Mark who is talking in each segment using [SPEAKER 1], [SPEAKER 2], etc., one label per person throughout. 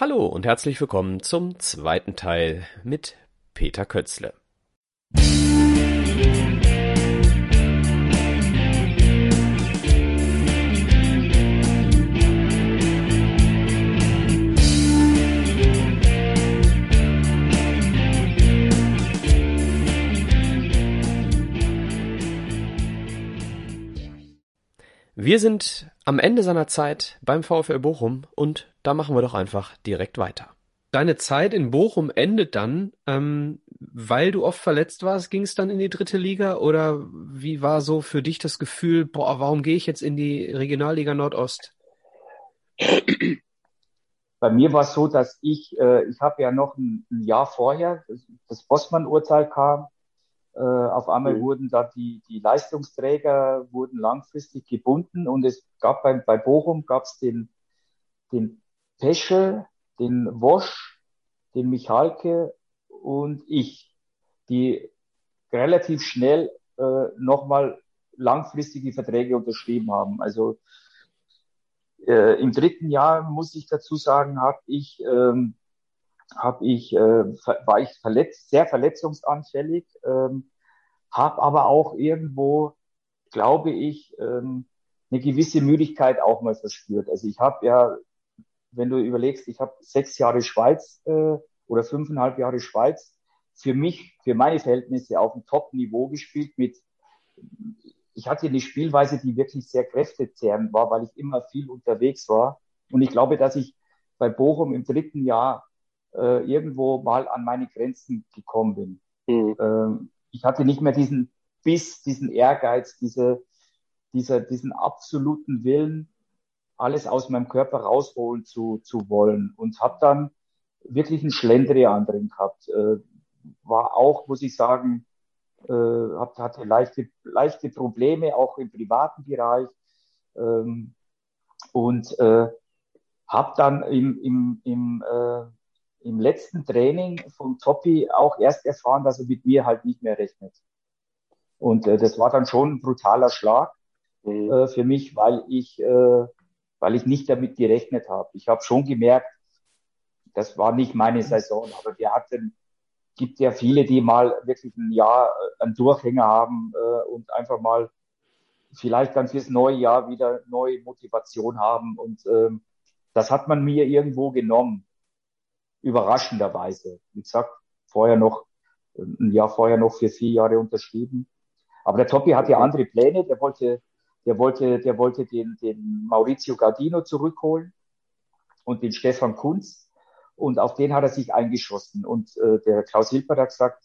[SPEAKER 1] Hallo und herzlich willkommen zum zweiten Teil mit Peter Kötzle. Wir sind am Ende seiner Zeit beim VfL Bochum und da machen wir doch einfach direkt weiter. Deine Zeit in Bochum endet dann, ähm, weil du oft verletzt warst, ging es dann in die dritte Liga oder wie war so für dich das Gefühl, boah, warum gehe ich jetzt in die Regionalliga Nordost?
[SPEAKER 2] Bei mir war es so, dass ich, äh, ich habe ja noch ein, ein, Jahr vorher, das, das Bossmann-Urteil kam, äh, auf einmal mhm. wurden da die, die Leistungsträger wurden langfristig gebunden und es gab bei, bei Bochum gab es den, den Peschel, den Wosch, den Michalke und ich, die relativ schnell äh, nochmal langfristige Verträge unterschrieben haben. Also äh, im dritten Jahr muss ich dazu sagen, habe ich ähm, habe ich, äh, war ich verletzt, sehr verletzungsanfällig, ähm, habe aber auch irgendwo, glaube ich, ähm, eine gewisse Müdigkeit auch mal verspürt. Also ich habe ja, wenn du überlegst, ich habe sechs Jahre Schweiz äh, oder fünfeinhalb Jahre Schweiz für mich, für meine Verhältnisse auf einem Top-Niveau gespielt mit ich hatte eine Spielweise, die wirklich sehr kräftezehrend war, weil ich immer viel unterwegs war. Und ich glaube, dass ich bei Bochum im dritten Jahr äh, irgendwo mal an meine Grenzen gekommen bin. Mhm. Ähm, ich hatte nicht mehr diesen Biss, diesen Ehrgeiz, diese, dieser, diesen absoluten Willen, alles aus meinem Körper rausholen zu, zu wollen und habe dann wirklich einen Schlendrian drin gehabt. Äh, war auch, muss ich sagen, äh, hab, hatte leichte, leichte Probleme, auch im privaten Bereich. Ähm, und äh, habe dann im, im, im äh, im letzten Training von Toppi auch erst erfahren, dass er mit mir halt nicht mehr rechnet. Und äh, das war dann schon ein brutaler Schlag mhm. äh, für mich, weil ich, äh, weil ich nicht damit gerechnet habe. Ich habe schon gemerkt, das war nicht meine Saison, aber wir hatten, gibt ja viele, die mal wirklich ein Jahr äh, einen Durchhänger haben äh, und einfach mal vielleicht dann fürs neue Jahr wieder neue Motivation haben. Und ähm, das hat man mir irgendwo genommen überraschenderweise. Wie gesagt, vorher noch, ein Jahr vorher noch für vier Jahre unterschrieben. Aber der Toppi hat ja andere Pläne. Der wollte, der wollte, der wollte den, den Maurizio Gardino zurückholen und den Stefan Kunz. Und auf den hat er sich eingeschossen. Und äh, der Klaus Hilper hat gesagt,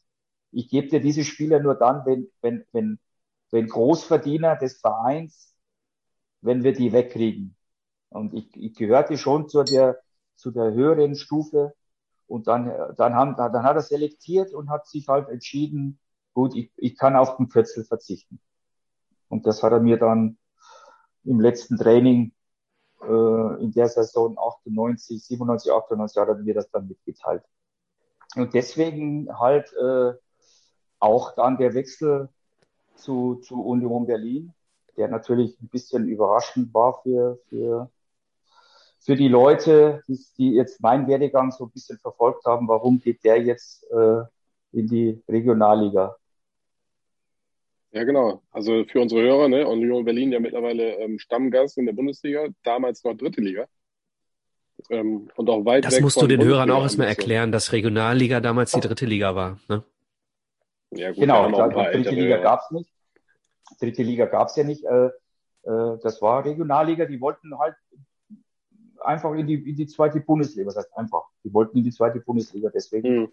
[SPEAKER 2] ich gebe dir diese Spieler nur dann, wenn, wenn, wenn, wenn Großverdiener des Vereins, wenn wir die wegkriegen. Und ich, ich gehörte schon zu der, zu der höheren Stufe und dann, dann, haben, dann hat er selektiert und hat sich halt entschieden, gut, ich, ich kann auf den Kürzel verzichten. Und das hat er mir dann im letzten Training äh, in der Saison 98, 97, 98 hat er mir das dann mitgeteilt. Und deswegen halt äh, auch dann der Wechsel zu, zu Union Berlin, der natürlich ein bisschen überraschend war für, für, für die Leute, die, die jetzt meinen Werdegang so ein bisschen verfolgt haben, warum geht der jetzt äh, in die Regionalliga?
[SPEAKER 3] Ja, genau. Also für unsere Hörer, ne, Union Berlin ja mittlerweile ähm, Stammgast in der Bundesliga, damals noch dritte Liga.
[SPEAKER 1] Ähm, und auch weit Das musst du den Hörern auch erstmal erklären, dass Regionalliga damals die dritte Liga war. Ne?
[SPEAKER 2] Ja, gut, genau, da, dritte Liga gab's nicht. Dritte Liga gab's ja nicht. Äh, äh, das war Regionalliga, die wollten halt einfach in die, in die zweite Bundesliga. Was heißt einfach? Die wollten in die zweite Bundesliga, deswegen. Mhm.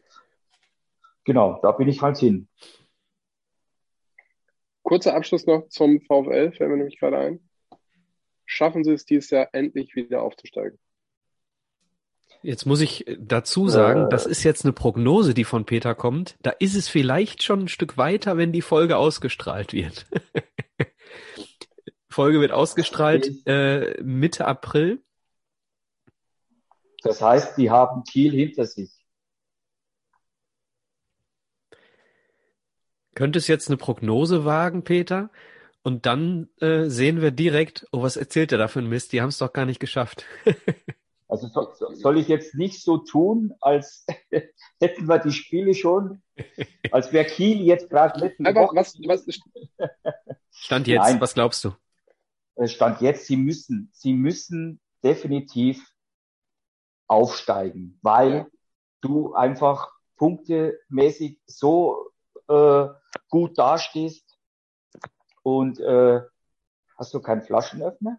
[SPEAKER 2] Genau, da bin ich halt hin.
[SPEAKER 3] Kurzer Abschluss noch zum VfL, fällt mir nämlich gerade ein. Schaffen Sie es dieses Jahr endlich wieder aufzusteigen?
[SPEAKER 1] Jetzt muss ich dazu sagen, äh, das ist jetzt eine Prognose, die von Peter kommt. Da ist es vielleicht schon ein Stück weiter, wenn die Folge ausgestrahlt wird. Folge wird ausgestrahlt äh, Mitte April.
[SPEAKER 2] Das heißt, die haben Kiel hinter sich.
[SPEAKER 1] Könntest jetzt eine Prognose wagen, Peter? Und dann äh, sehen wir direkt, oh, was erzählt er da für ein Mist? Die haben es doch gar nicht geschafft.
[SPEAKER 2] Also so, soll ich jetzt nicht so tun, als hätten wir die Spiele schon, als wäre Kiel jetzt gerade
[SPEAKER 3] letzte Einfach, Woche. Was, was,
[SPEAKER 1] Stand jetzt, Nein. was glaubst du?
[SPEAKER 2] Äh, Stand jetzt, sie müssen, sie müssen definitiv aufsteigen, weil ja. du einfach punktemäßig so äh, gut dastehst und äh, hast du keinen Flaschenöffner?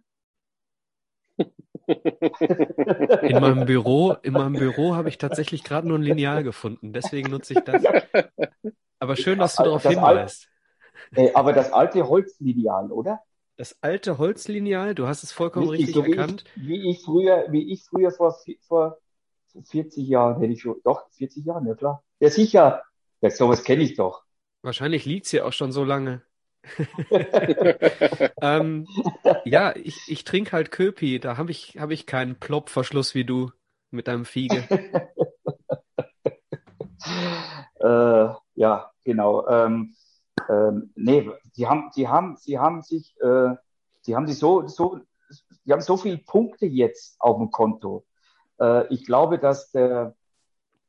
[SPEAKER 1] In meinem Büro, in meinem Büro habe ich tatsächlich gerade nur ein Lineal gefunden, deswegen nutze ich das. Aber schön, dass du darauf hinweist.
[SPEAKER 2] Al aber das alte Holzlineal, oder?
[SPEAKER 1] Das alte Holzlineal, du hast es vollkommen richtig, richtig so erkannt.
[SPEAKER 2] Wie ich, wie ich, früher, wie ich früher vor, vor 40 Jahren hätte ich schon, doch, 40 Jahren, ja klar. Ja, sicher. Ja, sowas kenne ich doch.
[SPEAKER 1] Wahrscheinlich liegt's hier auch schon so lange. ähm, ja, ich, ich trinke halt Köpi, da habe ich, hab ich keinen Plopverschluss wie du mit deinem Fiege.
[SPEAKER 2] äh, ja, genau. Ähm, ähm, nee, die haben, die haben, sie haben sich, äh, die haben sich so, so, die haben so viele Punkte jetzt auf dem Konto. Äh, ich glaube, dass der,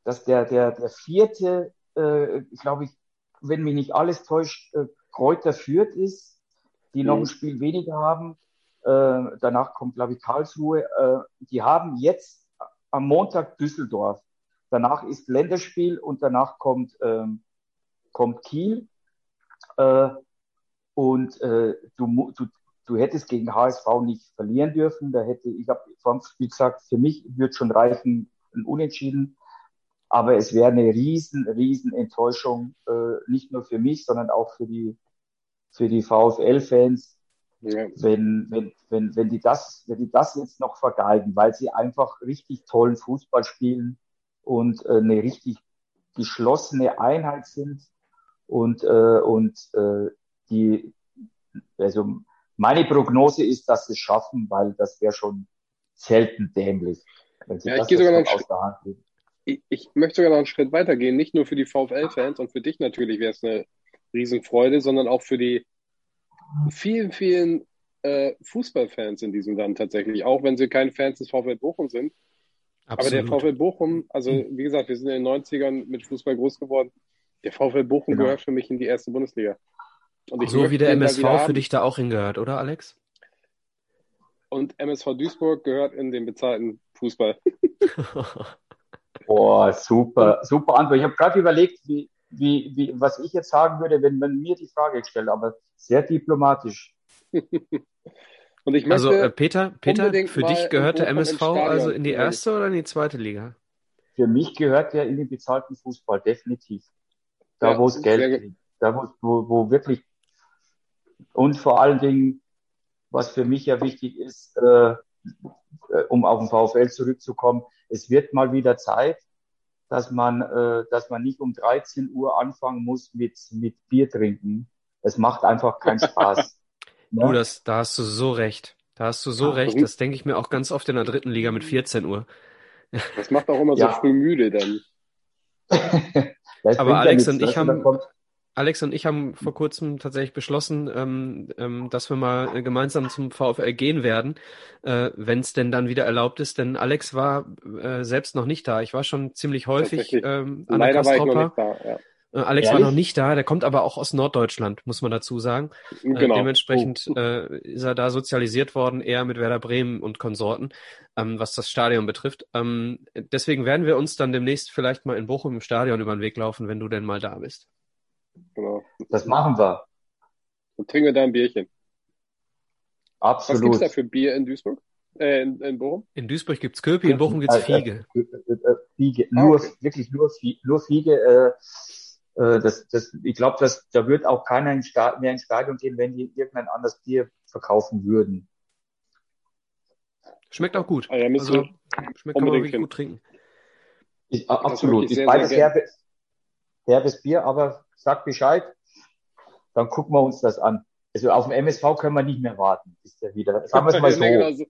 [SPEAKER 2] dass der, der, der vierte, äh, ich glaube, ich, wenn mich nicht alles täuscht, äh, Kräuter führt ist, die mhm. noch ein Spiel weniger haben. Äh, danach kommt, glaube ich, Karlsruhe. Äh, die haben jetzt am Montag Düsseldorf. Danach ist Länderspiel und danach kommt, ähm, kommt Kiel. Äh, und äh, du, du, du hättest gegen HSV nicht verlieren dürfen. Da hätte, ich habe vor dem Spiel gesagt, für mich wird schon reichen, ein Unentschieden. Aber es wäre eine riesen, riesen Enttäuschung, äh, nicht nur für mich, sondern auch für die, für die VfL-Fans, ja. wenn, wenn, wenn, wenn, die das, wenn die das jetzt noch vergeigen, weil sie einfach richtig tollen Fußball spielen und äh, eine richtig geschlossene Einheit sind und, äh, und äh, die, also meine Prognose ist, dass sie es schaffen, weil das wäre schon selten dämlich.
[SPEAKER 3] Wenn sie ja, das ich gehe sogar noch ich, ich möchte sogar noch einen Schritt weitergehen. Nicht nur für die VfL-Fans und für dich natürlich wäre es eine Riesenfreude, sondern auch für die vielen, vielen äh, Fußballfans in diesem Land tatsächlich. Auch wenn sie keine Fans des VfL Bochum sind. Absolut. Aber der VfL Bochum, also wie gesagt, wir sind in den 90ern mit Fußball groß geworden. Der VfL Bochum genau. gehört für mich in die erste Bundesliga.
[SPEAKER 1] so wie der MSV für dich da auch hingehört, oder Alex?
[SPEAKER 3] Und MSV Duisburg gehört in den bezahlten Fußball.
[SPEAKER 2] Boah, super, super Antwort. Ich habe gerade überlegt, wie, wie, wie, was ich jetzt sagen würde, wenn man mir die Frage stellt, aber sehr diplomatisch.
[SPEAKER 1] Und ich also äh, Peter, Peter, für dich gehört der MSV also in die erste oder in die zweite Liga?
[SPEAKER 2] Für mich gehört der in den bezahlten Fußball, definitiv. Da, ja, wo es Geld gibt. Da, wo, wo, wo wirklich und vor allen Dingen, was für mich ja wichtig ist, äh, um auf den VfL zurückzukommen, es wird mal wieder Zeit, dass man, äh, dass man nicht um 13 Uhr anfangen muss mit, mit Bier trinken. Es macht einfach keinen Spaß.
[SPEAKER 1] ne? Du, das, da hast du so recht. Da hast du so Ach, recht. Das denke ich mir auch ganz oft in der dritten Liga mit 14 Uhr.
[SPEAKER 3] Das macht auch immer so ja. früh müde dann.
[SPEAKER 1] Aber Alex und ich haben, Alex und ich haben vor kurzem tatsächlich beschlossen, ähm, ähm, dass wir mal gemeinsam zum VfL gehen werden, äh, wenn es denn dann wieder erlaubt ist. Denn Alex war äh, selbst noch nicht da. Ich war schon ziemlich häufig ähm, an der Kastropper. Ja. Äh, Alex Ehrlich? war noch nicht da, der kommt aber auch aus Norddeutschland, muss man dazu sagen. Äh, genau. Äh, dementsprechend oh. äh, ist er da sozialisiert worden, eher mit Werder Bremen und Konsorten, ähm, was das Stadion betrifft. Ähm, deswegen werden wir uns dann demnächst vielleicht mal in Bochum im Stadion über den Weg laufen, wenn du denn mal da bist.
[SPEAKER 2] Genau. Das machen wir.
[SPEAKER 3] Und trinken wir da ein Bierchen.
[SPEAKER 2] Absolut. Was
[SPEAKER 3] gibt es da für Bier in Duisburg? Äh, in, in Bochum?
[SPEAKER 1] In Duisburg gibt es Köpi, in Bochum gibt es Fiege.
[SPEAKER 2] Äh, äh, äh, Fiege. Ah, nur, okay. wirklich nur, nur Fiege. Äh, das, das, ich glaube, da wird auch keiner in mehr ins Stadion gehen, wenn die irgendein anderes Bier verkaufen würden.
[SPEAKER 1] Schmeckt auch gut. Ah, ja, also, schmeckt kann man wirklich gut trinken.
[SPEAKER 2] Ich, absolut. Ist beides herbes, herbes Bier, aber sag Bescheid, dann gucken wir uns das an. Also auf dem MSV können wir nicht mehr warten, bis der wieder.
[SPEAKER 3] Sagen wir es mal so. genau, so.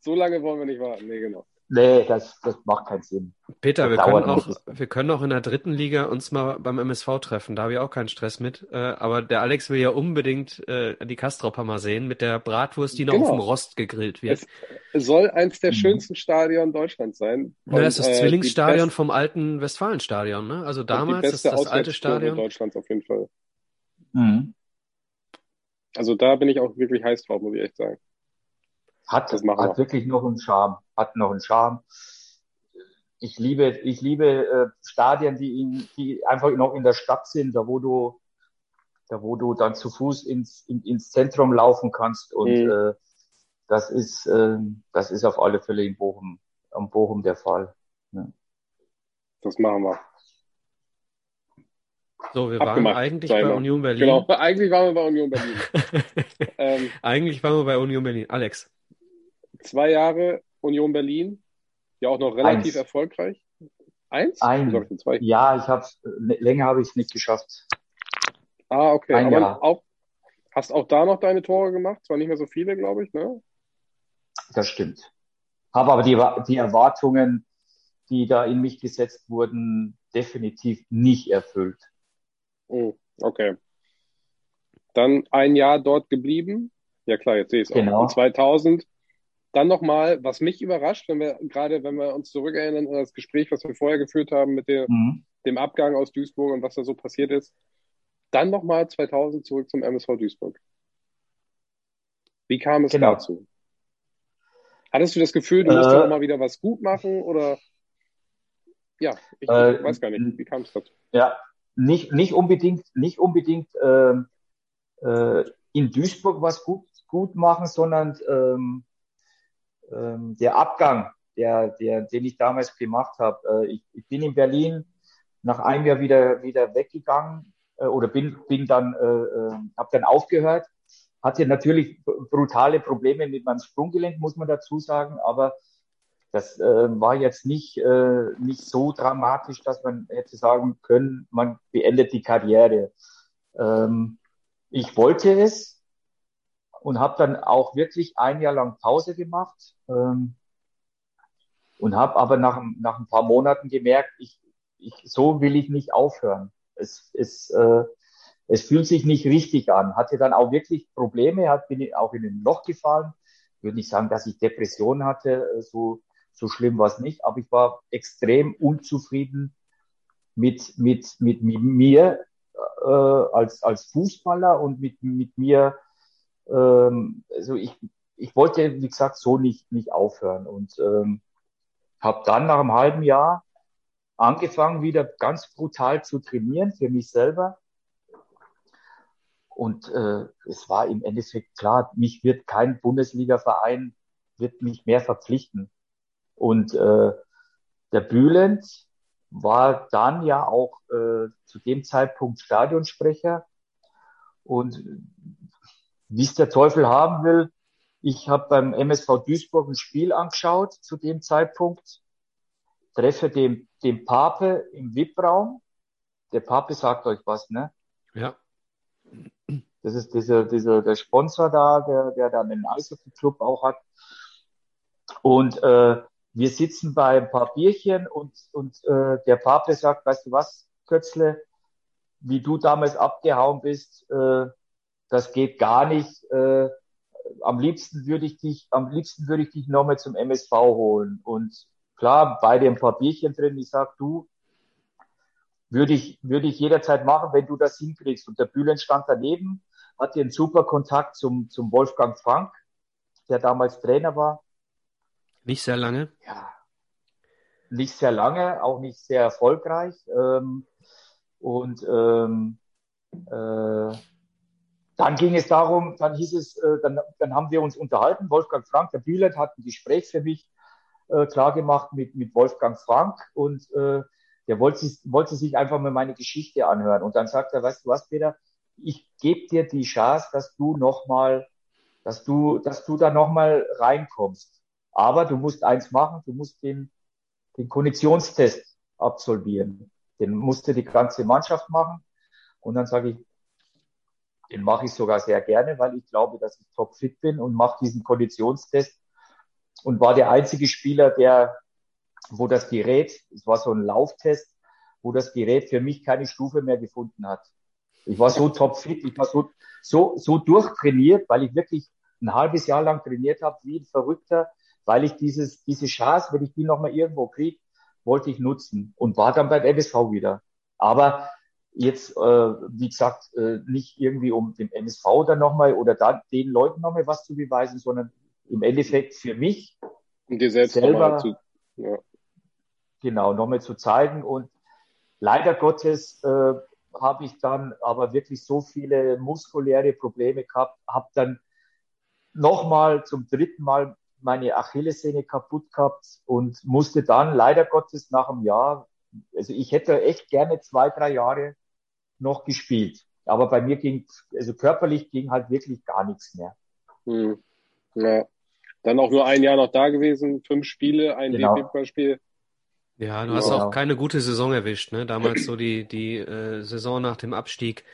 [SPEAKER 3] so. lange wollen wir nicht warten. Nee, genau.
[SPEAKER 2] Nee, das, das macht keinen Sinn.
[SPEAKER 1] Peter, wir können, auch, wir können auch in der dritten Liga uns mal beim MSV treffen. Da habe ich auch keinen Stress mit. Äh, aber der Alex will ja unbedingt äh, die Kastropper mal sehen mit der Bratwurst, die noch genau. auf dem Rost gegrillt wird.
[SPEAKER 3] Es soll eins der mhm. schönsten Stadion Deutschlands sein.
[SPEAKER 1] Und, ja, das ist das äh, Zwillingsstadion vom alten Westfalenstadion. Ne? Also damals ist das alte Stadion.
[SPEAKER 3] Deutschlands auf jeden Fall. Mhm. Also da bin ich auch wirklich heiß drauf, muss ich echt sagen.
[SPEAKER 2] Hat, hat wirklich noch einen Charme. Hat noch einen Charme. Ich liebe, ich liebe äh, Stadien, die, in, die einfach noch in der Stadt sind, da wo du, da wo du dann zu Fuß ins, in, ins Zentrum laufen kannst. Und mhm. äh, das ist, äh, das ist auf alle Fälle in Bochum, am Bochum der Fall. Ja.
[SPEAKER 3] Das machen wir.
[SPEAKER 1] So, wir Abgemacht, waren eigentlich bei Union Berlin.
[SPEAKER 3] Genau, eigentlich waren wir bei Union Berlin.
[SPEAKER 1] ähm, eigentlich waren wir bei Union Berlin. Alex
[SPEAKER 3] zwei Jahre Union Berlin, ja auch noch relativ Eins. erfolgreich.
[SPEAKER 2] Eins? Ein. Ich zwei. Ja, ich habe länger habe ich es nicht geschafft.
[SPEAKER 3] Ah, okay. Ein Aber Jahr. Auch, hast auch da noch deine Tore gemacht? Zwar nicht mehr so viele, glaube ich, ne?
[SPEAKER 2] Das stimmt. Habe aber die, die Erwartungen, die da in mich gesetzt wurden, definitiv nicht erfüllt.
[SPEAKER 3] Oh, okay. Dann ein Jahr dort geblieben. Ja klar, jetzt sehe ich es genau. auch. Und 2000 dann nochmal, was mich überrascht, wenn wir gerade, wenn wir uns zurückerinnern an das Gespräch, was wir vorher geführt haben mit der, mhm. dem Abgang aus Duisburg und was da so passiert ist, dann nochmal 2000 zurück zum MSV Duisburg. Wie kam es genau. dazu? Hattest du das Gefühl, du musst äh, da nochmal wieder was gut machen oder? Ja, ich, äh, weiß gar nicht. Wie kam es dazu?
[SPEAKER 2] Ja, nicht, nicht unbedingt, nicht unbedingt ähm, äh, in Duisburg was gut, gut machen, sondern ähm, ähm, der Abgang, der, der, den ich damals gemacht habe. Äh, ich, ich bin in Berlin nach einem Jahr wieder, wieder weggegangen äh, oder bin, bin dann, äh, äh, habe dann aufgehört. Hatte natürlich brutale Probleme mit meinem Sprunggelenk, muss man dazu sagen, aber das äh, war jetzt nicht, äh, nicht so dramatisch, dass man hätte sagen können, man beendet die Karriere. Ähm, ich wollte es, und habe dann auch wirklich ein Jahr lang Pause gemacht ähm, und habe aber nach, nach ein paar Monaten gemerkt, ich, ich, so will ich nicht aufhören. Es, es, äh, es fühlt sich nicht richtig an. Hatte dann auch wirklich Probleme, hat, bin auch in ein Loch gefallen. Würde nicht sagen, dass ich Depressionen hatte, äh, so, so schlimm war es nicht, aber ich war extrem unzufrieden mit, mit, mit, mit mir äh, als, als Fußballer und mit, mit mir ähm, also ich, ich wollte, wie gesagt, so nicht, nicht aufhören und ähm, habe dann nach einem halben Jahr angefangen, wieder ganz brutal zu trainieren für mich selber. Und äh, es war im Endeffekt klar, mich wird kein Bundesliga-Verein wird mich mehr verpflichten. Und äh, der Bülent war dann ja auch äh, zu dem Zeitpunkt Stadionsprecher. Und wie es der Teufel haben will. Ich habe beim MSV Duisburg ein Spiel angeschaut zu dem Zeitpunkt, treffe den, den Pape im VIP-Raum. Der Pape sagt euch was, ne?
[SPEAKER 1] Ja.
[SPEAKER 2] Das ist dieser, dieser, der Sponsor da, der, der dann den Eishockey-Club auch hat. Und äh, wir sitzen bei ein paar Bierchen und, und äh, der Pape sagt, weißt du was, Kötzle, wie du damals abgehauen bist, äh, das geht gar nicht. Äh, am liebsten würde ich dich, am liebsten würde ich dich nochmal zum MSV holen. Und klar, beide ein paar Bierchen drin. Ich sag, du, würde ich, würde ich jederzeit machen, wenn du das hinkriegst. Und der Bühlen stand daneben, hatte einen super Kontakt zum, zum Wolfgang Frank, der damals Trainer war.
[SPEAKER 1] Nicht sehr lange?
[SPEAKER 2] Ja. Nicht sehr lange, auch nicht sehr erfolgreich. Ähm, und ähm, äh, dann ging es darum, dann hieß es, äh, dann, dann haben wir uns unterhalten. Wolfgang Frank, der Bülent hat ein Gespräch für mich äh, klar gemacht mit, mit Wolfgang Frank und äh, der wollte, wollte sich einfach mal meine Geschichte anhören. Und dann sagt er, weißt du was, Peter, ich gebe dir die Chance, dass du nochmal, dass du, dass du da nochmal reinkommst. Aber du musst eins machen, du musst den, den Konditionstest absolvieren. Den musste die ganze Mannschaft machen. Und dann sage ich, den mache ich sogar sehr gerne, weil ich glaube, dass ich topfit bin und mache diesen Konditionstest und war der einzige Spieler, der, wo das Gerät, es war so ein Lauftest, wo das Gerät für mich keine Stufe mehr gefunden hat. Ich war so topfit, ich war so, so, so durchtrainiert, weil ich wirklich ein halbes Jahr lang trainiert habe, wie ein Verrückter, weil ich dieses, diese Chance, wenn ich die nochmal irgendwo kriege, wollte ich nutzen und war dann beim MSV wieder. Aber jetzt, äh, wie gesagt, äh, nicht irgendwie um dem MSV dann nochmal oder da, den Leuten nochmal was zu beweisen, sondern im Endeffekt für mich
[SPEAKER 3] und dir selbst selber zu,
[SPEAKER 2] ja. genau nochmal zu zeigen und leider Gottes äh, habe ich dann aber wirklich so viele muskuläre Probleme gehabt, habe dann nochmal zum dritten Mal meine Achillessehne kaputt gehabt und musste dann leider Gottes nach einem Jahr, also ich hätte echt gerne zwei, drei Jahre noch gespielt. Aber bei mir ging, also körperlich ging halt wirklich gar nichts mehr.
[SPEAKER 3] Hm. Ja. Dann auch nur ein Jahr noch da gewesen, fünf Spiele, ein genau. DFB-Pokalspiel.
[SPEAKER 1] Ja, du hast genau. auch keine gute Saison erwischt, ne? Damals so die, die äh, Saison nach dem Abstieg.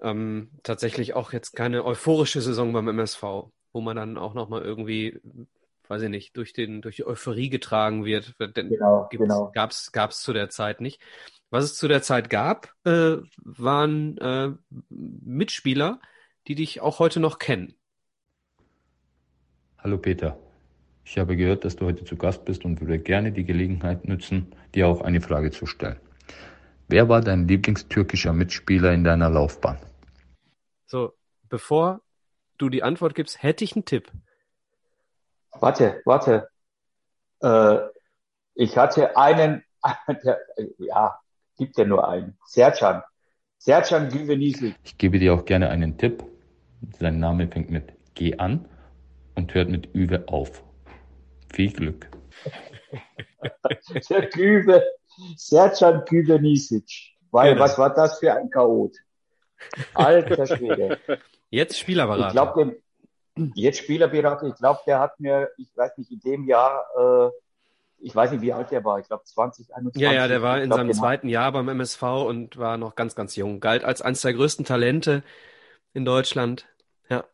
[SPEAKER 1] Ähm, tatsächlich auch jetzt keine euphorische Saison beim MSV, wo man dann auch nochmal irgendwie, weiß ich nicht, durch den, durch die Euphorie getragen wird. Denn genau, genau. Gab's, gab's zu der Zeit nicht. Was es zu der Zeit gab, äh, waren äh, Mitspieler, die dich auch heute noch kennen.
[SPEAKER 4] Hallo Peter, ich habe gehört, dass du heute zu Gast bist und würde gerne die Gelegenheit nutzen, dir auch eine Frage zu stellen. Wer war dein Lieblingstürkischer Mitspieler in deiner Laufbahn?
[SPEAKER 1] So, bevor du die Antwort gibst, hätte ich einen Tipp.
[SPEAKER 2] Warte, warte. Äh, ich hatte einen, der, ja, gibt ja nur einen. Sercan. Sercan Güvenisi.
[SPEAKER 4] Ich gebe dir auch gerne einen Tipp. Sein Name fängt mit G an und hört mit Üwe auf. Viel Glück.
[SPEAKER 2] Der Güve, Sercan Güvenisic. Weil, genau. was war das für ein Chaot? Alter Schwede.
[SPEAKER 1] Jetzt Spielerberater.
[SPEAKER 2] Ich glaube, jetzt Spielerberater, ich glaube, der hat mir, ich weiß nicht, in dem Jahr äh, ich weiß nicht, wie alt der war, ich glaube 20, 21.
[SPEAKER 1] Ja, ja, der war in glaub, seinem zweiten Jahr beim MSV und war noch ganz, ganz jung. Galt als eines der größten Talente in Deutschland. Ja.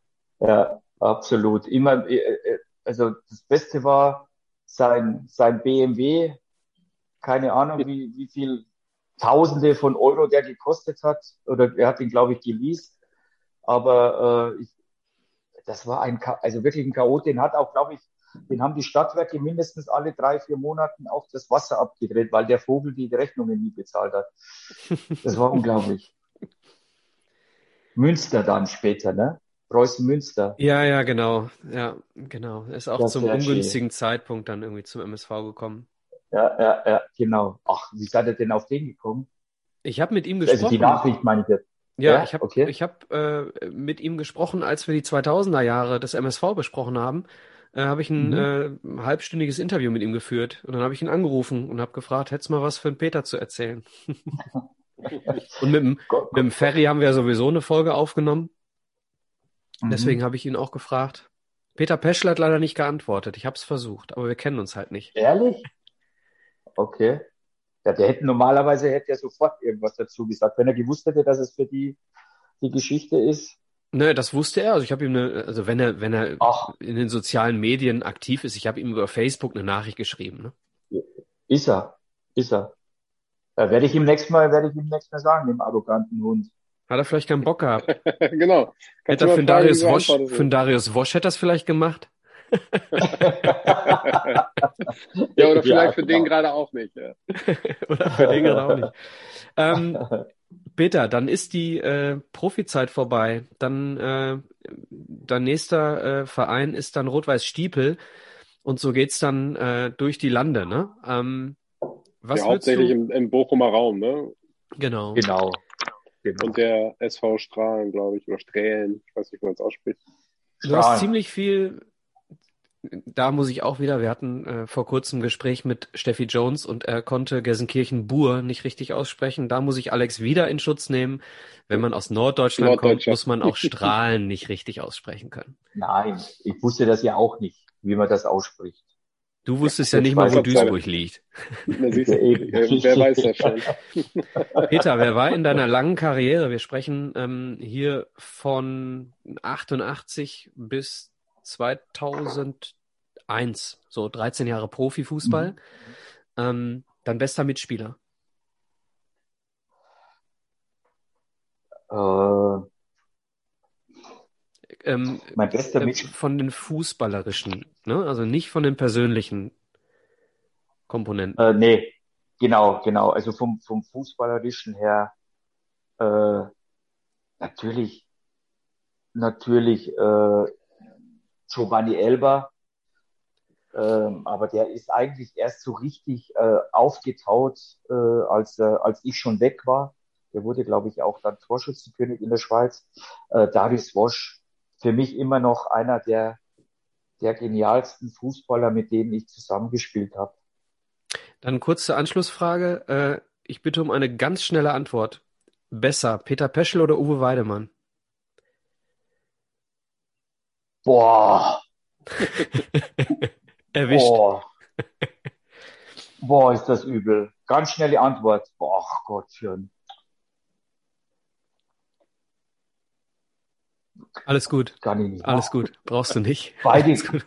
[SPEAKER 2] Ja, absolut. Immer, äh, äh, also das Beste war sein, sein BMW. Keine Ahnung, wie, wie viel Tausende von Euro der gekostet hat. Oder er hat ihn, glaube ich, geleast. Aber äh, ich, das war ein, also wirklich ein Chaot. Den hat auch, glaube ich, den haben die Stadtwerke mindestens alle drei, vier Monaten auch das Wasser abgedreht, weil der Vogel die Rechnungen nie bezahlt hat. Das war unglaublich. Münster dann später, ne? Preußen Münster.
[SPEAKER 1] Ja, ja, genau. Ja, genau. Er ist auch das zum ungünstigen schön. Zeitpunkt dann irgendwie zum MSV gekommen.
[SPEAKER 2] Ja, ja, ja, genau. Ach, wie seid ihr denn auf den gekommen?
[SPEAKER 1] Ich habe mit ihm gesprochen. Also
[SPEAKER 2] die Nachricht meine ich jetzt.
[SPEAKER 1] Ja, ja, ich habe okay. ich hab, äh, mit ihm gesprochen, als wir die 2000er Jahre des MSV besprochen haben äh, habe ich ein mhm. äh, halbstündiges Interview mit ihm geführt und dann habe ich ihn angerufen und habe gefragt, hättest du mal was für den Peter zu erzählen? und mit dem, mit dem Ferry haben wir sowieso eine Folge aufgenommen. Mhm. Deswegen habe ich ihn auch gefragt. Peter Peschel hat leider nicht geantwortet. Ich habe es versucht, aber wir kennen uns halt nicht.
[SPEAKER 2] Ehrlich? Okay. Ja, der hätte normalerweise hätte er sofort irgendwas dazu gesagt, wenn er gewusst hätte, dass es für die die Geschichte ist.
[SPEAKER 1] Ne, das wusste er. Also ich habe ihm eine, also wenn er, wenn er Ach. in den sozialen Medien aktiv ist, ich habe ihm über Facebook eine Nachricht geschrieben.
[SPEAKER 2] Ne? Ist er, ist er. Da werde ich ihm nächstes Mal, werde ich ihm nächstes Mal sagen, dem arroganten Hund.
[SPEAKER 1] Hat er vielleicht keinen Bock gehabt?
[SPEAKER 3] genau.
[SPEAKER 1] Hätte er für Darius Wosch, für Darius Wosch hätte das vielleicht gemacht?
[SPEAKER 3] ja, oder vielleicht ja, für genau. den gerade auch nicht. Ja.
[SPEAKER 1] oder für den gerade auch nicht. Ähm, Peter, dann ist die äh, Profizeit vorbei. Dann äh, dein nächster äh, Verein ist dann Rot-Weiß Stiepel und so geht's dann äh, durch die Lande, ne? Ähm,
[SPEAKER 3] was ja, hauptsächlich im, im Bochumer Raum, ne?
[SPEAKER 1] Genau.
[SPEAKER 2] Genau.
[SPEAKER 3] genau. Und der SV Strahlen, glaube ich, oder Strählen, ich weiß nicht, wie man es ausspricht.
[SPEAKER 1] Du hast ziemlich viel da muss ich auch wieder, wir hatten äh, vor kurzem ein Gespräch mit Steffi Jones und er konnte Gelsenkirchen-Bur nicht richtig aussprechen. Da muss ich Alex wieder in Schutz nehmen. Wenn man aus Norddeutschland, Norddeutschland. kommt, muss man auch Strahlen nicht richtig aussprechen können.
[SPEAKER 2] Nein, ich wusste das ja auch nicht, wie man das ausspricht.
[SPEAKER 1] Du wusstest ja, ja nicht mal, wo Duisburg liegt.
[SPEAKER 3] wer weiß das schon.
[SPEAKER 1] Peter, wer war in deiner langen Karriere? Wir sprechen ähm, hier von 88 bis 2001, so 13 Jahre Profifußball. Mhm. ähm, dein bester Mitspieler?
[SPEAKER 2] Äh,
[SPEAKER 1] Ähm,
[SPEAKER 2] mein bester
[SPEAKER 1] äh,
[SPEAKER 2] Mitspieler.
[SPEAKER 1] von den fußballerischen, ne? Also nicht von den persönlichen Komponenten.
[SPEAKER 2] Äh, nee, genau, genau. Also vom, vom Fußballerischen her, äh, natürlich, natürlich, äh, Giovanni Elber, ähm, aber der ist eigentlich erst so richtig äh, aufgetaut, äh, als, äh, als ich schon weg war. Der wurde, glaube ich, auch dann Torschützenkönig in der Schweiz. Äh, Darius Wosch, für mich immer noch einer der, der genialsten Fußballer, mit denen ich zusammengespielt habe.
[SPEAKER 1] Dann kurze Anschlussfrage. Äh, ich bitte um eine ganz schnelle Antwort. Besser, Peter Peschel oder Uwe Weidemann?
[SPEAKER 2] Boah,
[SPEAKER 1] Erwischt.
[SPEAKER 2] boah, boah, ist das übel. Ganz schnelle Antwort. Boah, Gott, schön.
[SPEAKER 1] Alles gut.
[SPEAKER 2] Kann ich nicht.
[SPEAKER 1] Alles gut. Brauchst du nicht.
[SPEAKER 2] Beide,
[SPEAKER 1] Alles gut.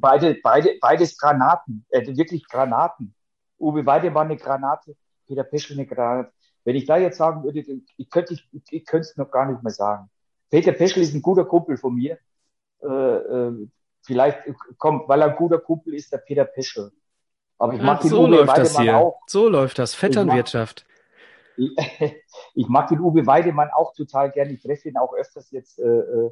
[SPEAKER 2] beide, beide, beides Granaten, äh, wirklich Granaten. Uwe Weide war eine Granate, Peter Peschel eine Granate. Wenn ich da jetzt sagen würde, ich könnte, ich, ich könnte es noch gar nicht mehr sagen. Peter Peschel ist ein guter Kumpel von mir. Äh, äh, vielleicht kommt, weil er ein guter Kumpel ist, der Peter Peschel. Aber ich mag
[SPEAKER 1] Ach,
[SPEAKER 2] den
[SPEAKER 1] so
[SPEAKER 2] Uwe
[SPEAKER 1] läuft das
[SPEAKER 2] Weidemann
[SPEAKER 1] hier.
[SPEAKER 2] auch.
[SPEAKER 1] So läuft das. Vetternwirtschaft.
[SPEAKER 2] Ich, ich mag den Uwe Weidemann auch total gerne. Ich treffe ihn auch öfters jetzt äh, äh,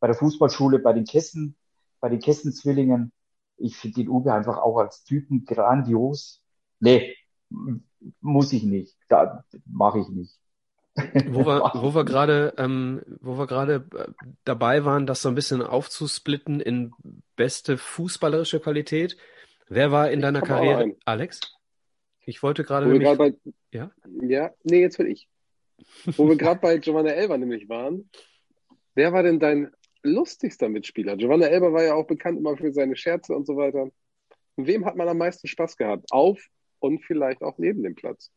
[SPEAKER 2] bei der Fußballschule, bei den Kessen, bei den Kessenzwillingen. Ich finde den Uwe einfach auch als Typen grandios. Nee, muss ich nicht. Da mache ich nicht.
[SPEAKER 1] Wo wir, wo wir gerade, ähm, wo wir gerade äh, dabei waren, das so ein bisschen aufzusplitten in beste fußballerische Qualität. Wer war in deiner Karriere? Alex? Ich wollte gerade
[SPEAKER 3] Wo
[SPEAKER 1] nämlich,
[SPEAKER 3] gerade bei,
[SPEAKER 1] ja?
[SPEAKER 3] ja, nee, jetzt will ich. Wo wir gerade bei Giovanna Elber nämlich waren. Wer war denn dein lustigster Mitspieler? Giovanna Elber war ja auch bekannt immer für seine Scherze und so weiter. Wem hat man am meisten Spaß gehabt? Auf und vielleicht auch neben dem Platz.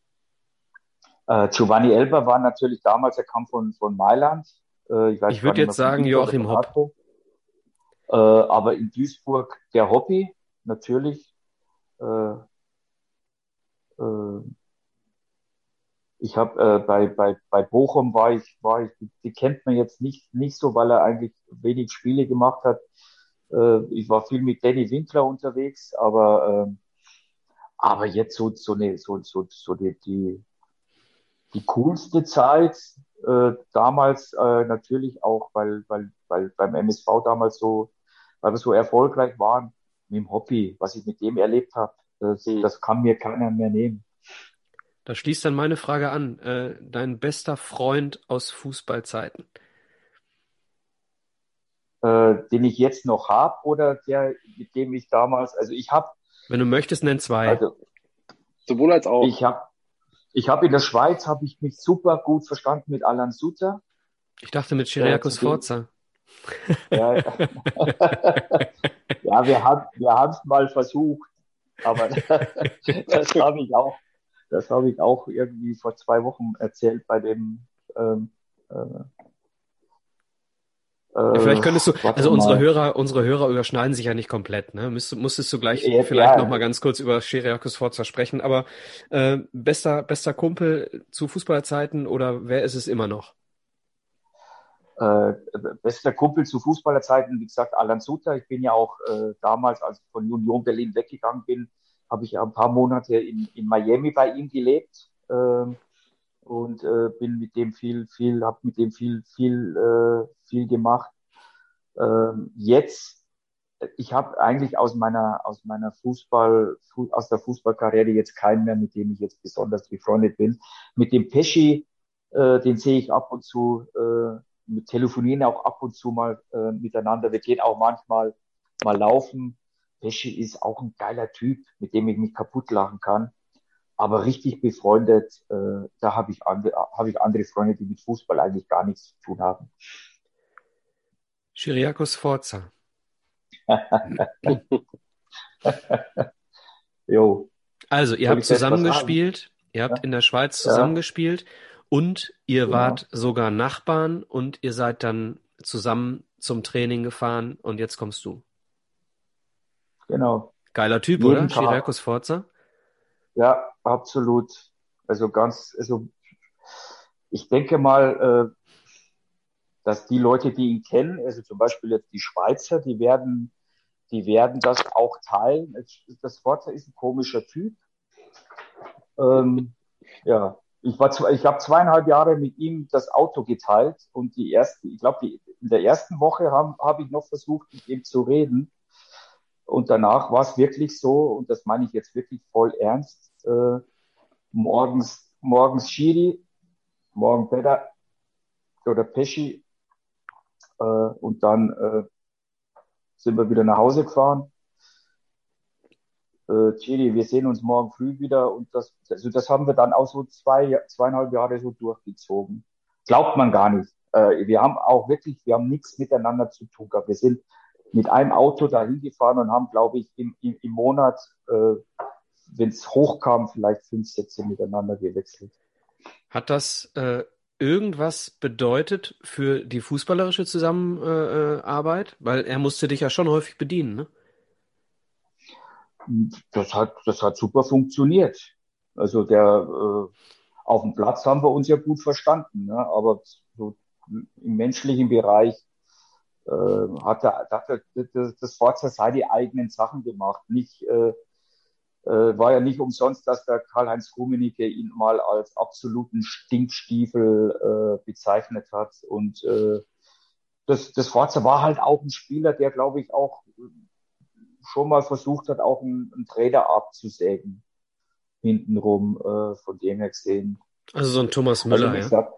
[SPEAKER 2] Äh, Giovanni Elber war natürlich damals, er kam von, von Mailand. Äh, ich
[SPEAKER 1] Ich
[SPEAKER 2] gar
[SPEAKER 1] würd
[SPEAKER 2] nicht
[SPEAKER 1] jetzt sagen Joachim Hopp.
[SPEAKER 2] Äh, aber in Duisburg der Hobby, natürlich. Äh, äh, ich habe äh, bei, bei, bei Bochum war ich, war ich, die kennt man jetzt nicht, nicht so, weil er eigentlich wenig Spiele gemacht hat. Ich war viel mit Danny Winkler unterwegs, aber, ähm, aber jetzt so, so eine, so, so, so die, die, die coolste Zeit, äh, damals äh, natürlich auch, weil, weil, weil beim MSV damals so, weil wir so erfolgreich waren, mit dem Hobby, was ich mit dem erlebt habe, das,
[SPEAKER 3] Hm.
[SPEAKER 2] das kann mir keiner mehr nehmen.
[SPEAKER 1] Da schließt dann meine Frage an. Äh, dein bester Freund aus Fußballzeiten?
[SPEAKER 2] Äh, den ich jetzt noch habe oder der, mit dem ich damals, also ich habe,
[SPEAKER 1] Wenn du möchtest, nenn zwei.
[SPEAKER 2] also
[SPEAKER 3] Sowohl als auch.
[SPEAKER 2] ich habe, ich habe in der Schweiz habe ich mich super gut verstanden mit Alan Suter.
[SPEAKER 1] Ich dachte mit Chiriakos
[SPEAKER 2] zu dem-
[SPEAKER 1] Forza.
[SPEAKER 2] Ja, ja wir haben wir haben es mal versucht, aber das habe ich auch, das habe ich auch irgendwie vor zwei Wochen erzählt bei dem. Ähm, äh,
[SPEAKER 1] Ja, vielleicht könntest du,
[SPEAKER 2] äh, warte
[SPEAKER 1] also unsere
[SPEAKER 2] mal.
[SPEAKER 1] Hörer, unsere Hörer überschneiden sich ja nicht komplett, ne? Müsst, musstest du gleich
[SPEAKER 2] Ja,
[SPEAKER 1] vielleicht
[SPEAKER 2] ja.
[SPEAKER 1] noch mal ganz kurz über Chiriakos Forza sprechen, aber äh, bester, bester Kumpel zu Fußballerzeiten oder wer ist es immer noch?
[SPEAKER 2] äh, bester Kumpel zu Fußballerzeiten, wie gesagt, Alan Suter. Ich bin ja auch äh, damals, als ich von Union Berlin weggegangen bin, habe ich ja ein paar Monate in, in Miami bei ihm gelebt ähm, und äh, bin mit dem viel, viel, habe mit dem viel, viel, äh, viel gemacht. Ähm, jetzt, ich habe eigentlich aus meiner, aus meiner Fußball, fu aus der Fußballkarriere jetzt keinen mehr, mit dem ich jetzt besonders befreundet bin. Mit dem Pesci, äh, den sehe ich ab und zu. Äh, wir telefonieren auch ab und zu mal äh, miteinander. Wir gehen auch manchmal mal laufen. Pesci ist auch ein geiler Typ, mit dem ich mich kaputt lachen kann. Aber richtig befreundet, äh, da habe ich, andere, hab ich andere Freunde, die mit Fußball eigentlich gar nichts zu tun haben.
[SPEAKER 1] Chiriakos Forza.
[SPEAKER 2] Jo.
[SPEAKER 1] Also, ihr
[SPEAKER 2] Soll
[SPEAKER 1] habt zusammengespielt, ihr habt
[SPEAKER 2] Ja.
[SPEAKER 1] in der Schweiz
[SPEAKER 2] Ja.
[SPEAKER 1] zusammengespielt und ihr
[SPEAKER 2] Genau.
[SPEAKER 1] wart sogar Nachbarn und ihr seid dann zusammen zum Training gefahren und jetzt kommst du.
[SPEAKER 2] Genau.
[SPEAKER 1] Geiler Typ,
[SPEAKER 2] Jeden
[SPEAKER 1] oder? Chiriakos Forza?
[SPEAKER 2] ja, absolut. Also ganz, also ich denke mal, äh, dass die Leute, die ihn kennen, also zum Beispiel jetzt die Schweizer, die werden, die werden das auch teilen. Das Forza ist ein komischer Typ. Ähm, ja, ich war, ich habe zweieinhalb Jahre mit ihm das Auto geteilt und die erste, ich glaube, in der ersten Woche habe hab ich noch versucht, mit ihm zu reden. Und danach war es wirklich so, und das meine ich jetzt wirklich voll ernst, äh, morgens, morgens Schiri, morgen Peter oder Pesci, äh, und dann äh, sind wir wieder nach Hause gefahren äh, Chili, wir sehen uns morgen früh wieder und das, also das haben wir dann auch so zwei, zweieinhalb Jahre so durchgezogen. Glaubt man gar nicht. Äh, wir haben auch wirklich, wir haben nichts miteinander zu tun gehabt. Wir sind mit einem Auto dahin gefahren und haben, glaube ich, im, im, im Monat, äh, wenn es hochkam, vielleicht fünf Sätze miteinander gewechselt.
[SPEAKER 1] Hat das äh, irgendwas bedeutet für die fußballerische Zusammenarbeit? Weil er musste dich ja schon häufig bedienen, ne?
[SPEAKER 2] das hat, das hat super funktioniert. Also der äh, auf dem Platz haben wir uns ja gut verstanden, ne? aber so im menschlichen Bereich äh, hat, er, hat er das, das Forza seine eigenen Sachen gemacht. Nicht, äh, äh, war ja nicht umsonst, dass der Karl-Heinz Rummenigge ihn mal als absoluten Stinkstiefel äh, bezeichnet hat. Und äh, das, das Forza war halt auch ein Spieler, der, glaube ich, auch schon mal versucht hat, auch einen, einen Trainer abzusägen. Hintenrum, äh, von dem her gesehen.
[SPEAKER 1] Also so ein Thomas also Müller, also, ja.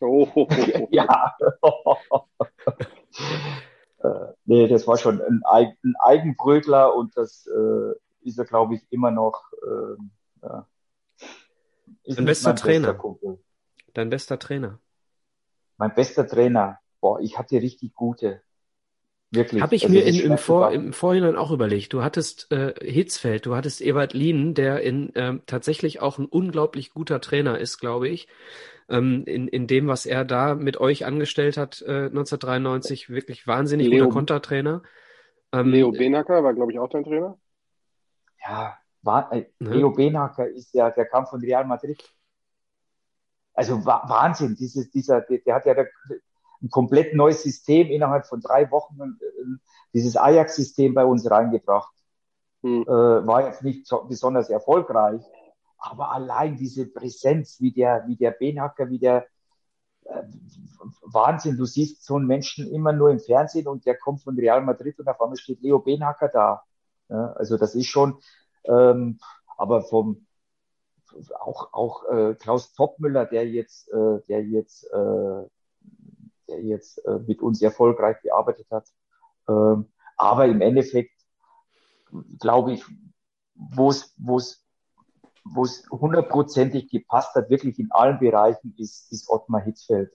[SPEAKER 2] oh. ja. äh, nee, das war schon ein, ein Eigenbrötler und das äh, ist er, glaube ich, immer noch. Äh, ja.
[SPEAKER 1] Dein bester Trainer. Bester Dein bester Trainer.
[SPEAKER 2] Mein bester Trainer. Boah, ich hatte richtig gute.
[SPEAKER 1] Wirklich. Habe ich also mir in, im, Vor, im Vorhinein auch überlegt. Du hattest äh, Hitzfeld, du hattest Ebert Lienen, der in ähm, tatsächlich auch ein unglaublich guter Trainer ist, glaube ich. Ähm, in, in dem, was er da mit euch angestellt hat, äh, 1993, wirklich wahnsinnig Leo, guter Kontertrainer.
[SPEAKER 3] Ähm, Leo Benacker war, glaube ich, auch dein Trainer.
[SPEAKER 2] Ja, war, äh, ne? Leo Benacker ist ja, der kam von Real Madrid. Also Wahnsinn, dieses, dieser, der, der hat ja der, ein komplett neues System innerhalb von drei Wochen, äh, dieses Ajax-System bei uns reingebracht. Hm. Äh, war jetzt nicht so, besonders erfolgreich, aber allein diese Präsenz, wie der, wie der Benhacker, wie der äh, Wahnsinn, du siehst so einen Menschen immer nur im Fernsehen und der kommt von Real Madrid und auf einmal steht Leo Benhacker da. Ja, also das ist schon, ähm, aber vom auch auch äh, Klaus Topmüller, der jetzt, äh, der jetzt äh, der jetzt äh, mit uns erfolgreich gearbeitet hat. Ähm, aber im Endeffekt glaube ich, wo es wo es hundertprozentig gepasst hat, wirklich in allen Bereichen, ist, ist Ottmar Hitzfeld.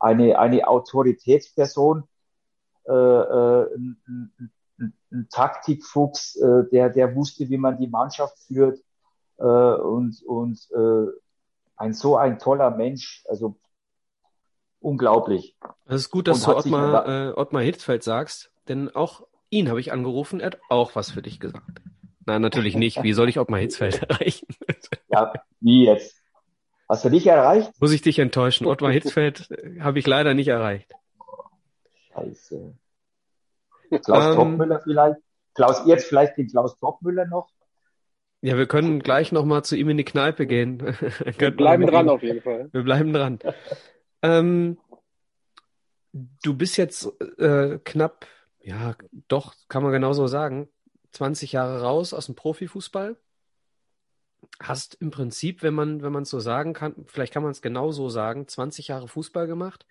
[SPEAKER 2] Eine, eine Autoritätsperson, äh, äh, ein, ein, ein Taktikfuchs, äh, der, der wusste, wie man die Mannschaft führt äh, und, und äh, ein so ein toller Mensch. Also unglaublich.
[SPEAKER 1] Es ist gut, dass du Ottmar, äh, Ottmar Hitzfeld sagst, denn auch ihn habe ich angerufen, er hat auch was für dich gesagt. Nein, natürlich nicht. Wie soll ich Ottmar Hitzfeld erreichen?
[SPEAKER 2] ja, wie jetzt? Hast du dich erreicht?
[SPEAKER 1] Muss ich dich enttäuschen. Ottmar Hitzfeld äh, habe ich leider nicht erreicht.
[SPEAKER 2] Scheiße. Klaus ähm, Topmüller vielleicht? Klaus, jetzt vielleicht den Klaus Topmüller noch?
[SPEAKER 1] Ja, wir können gleich nochmal zu ihm in die Kneipe gehen.
[SPEAKER 3] wir bleiben dran auf jeden Fall.
[SPEAKER 1] Wir bleiben dran. Ähm, du bist jetzt äh, knapp, ja, doch, kann man genauso sagen, 20 Jahre raus aus dem Profifußball. Hast im Prinzip, wenn man, wenn man es so sagen kann, vielleicht kann man es genauso sagen, 20 Jahre Fußball gemacht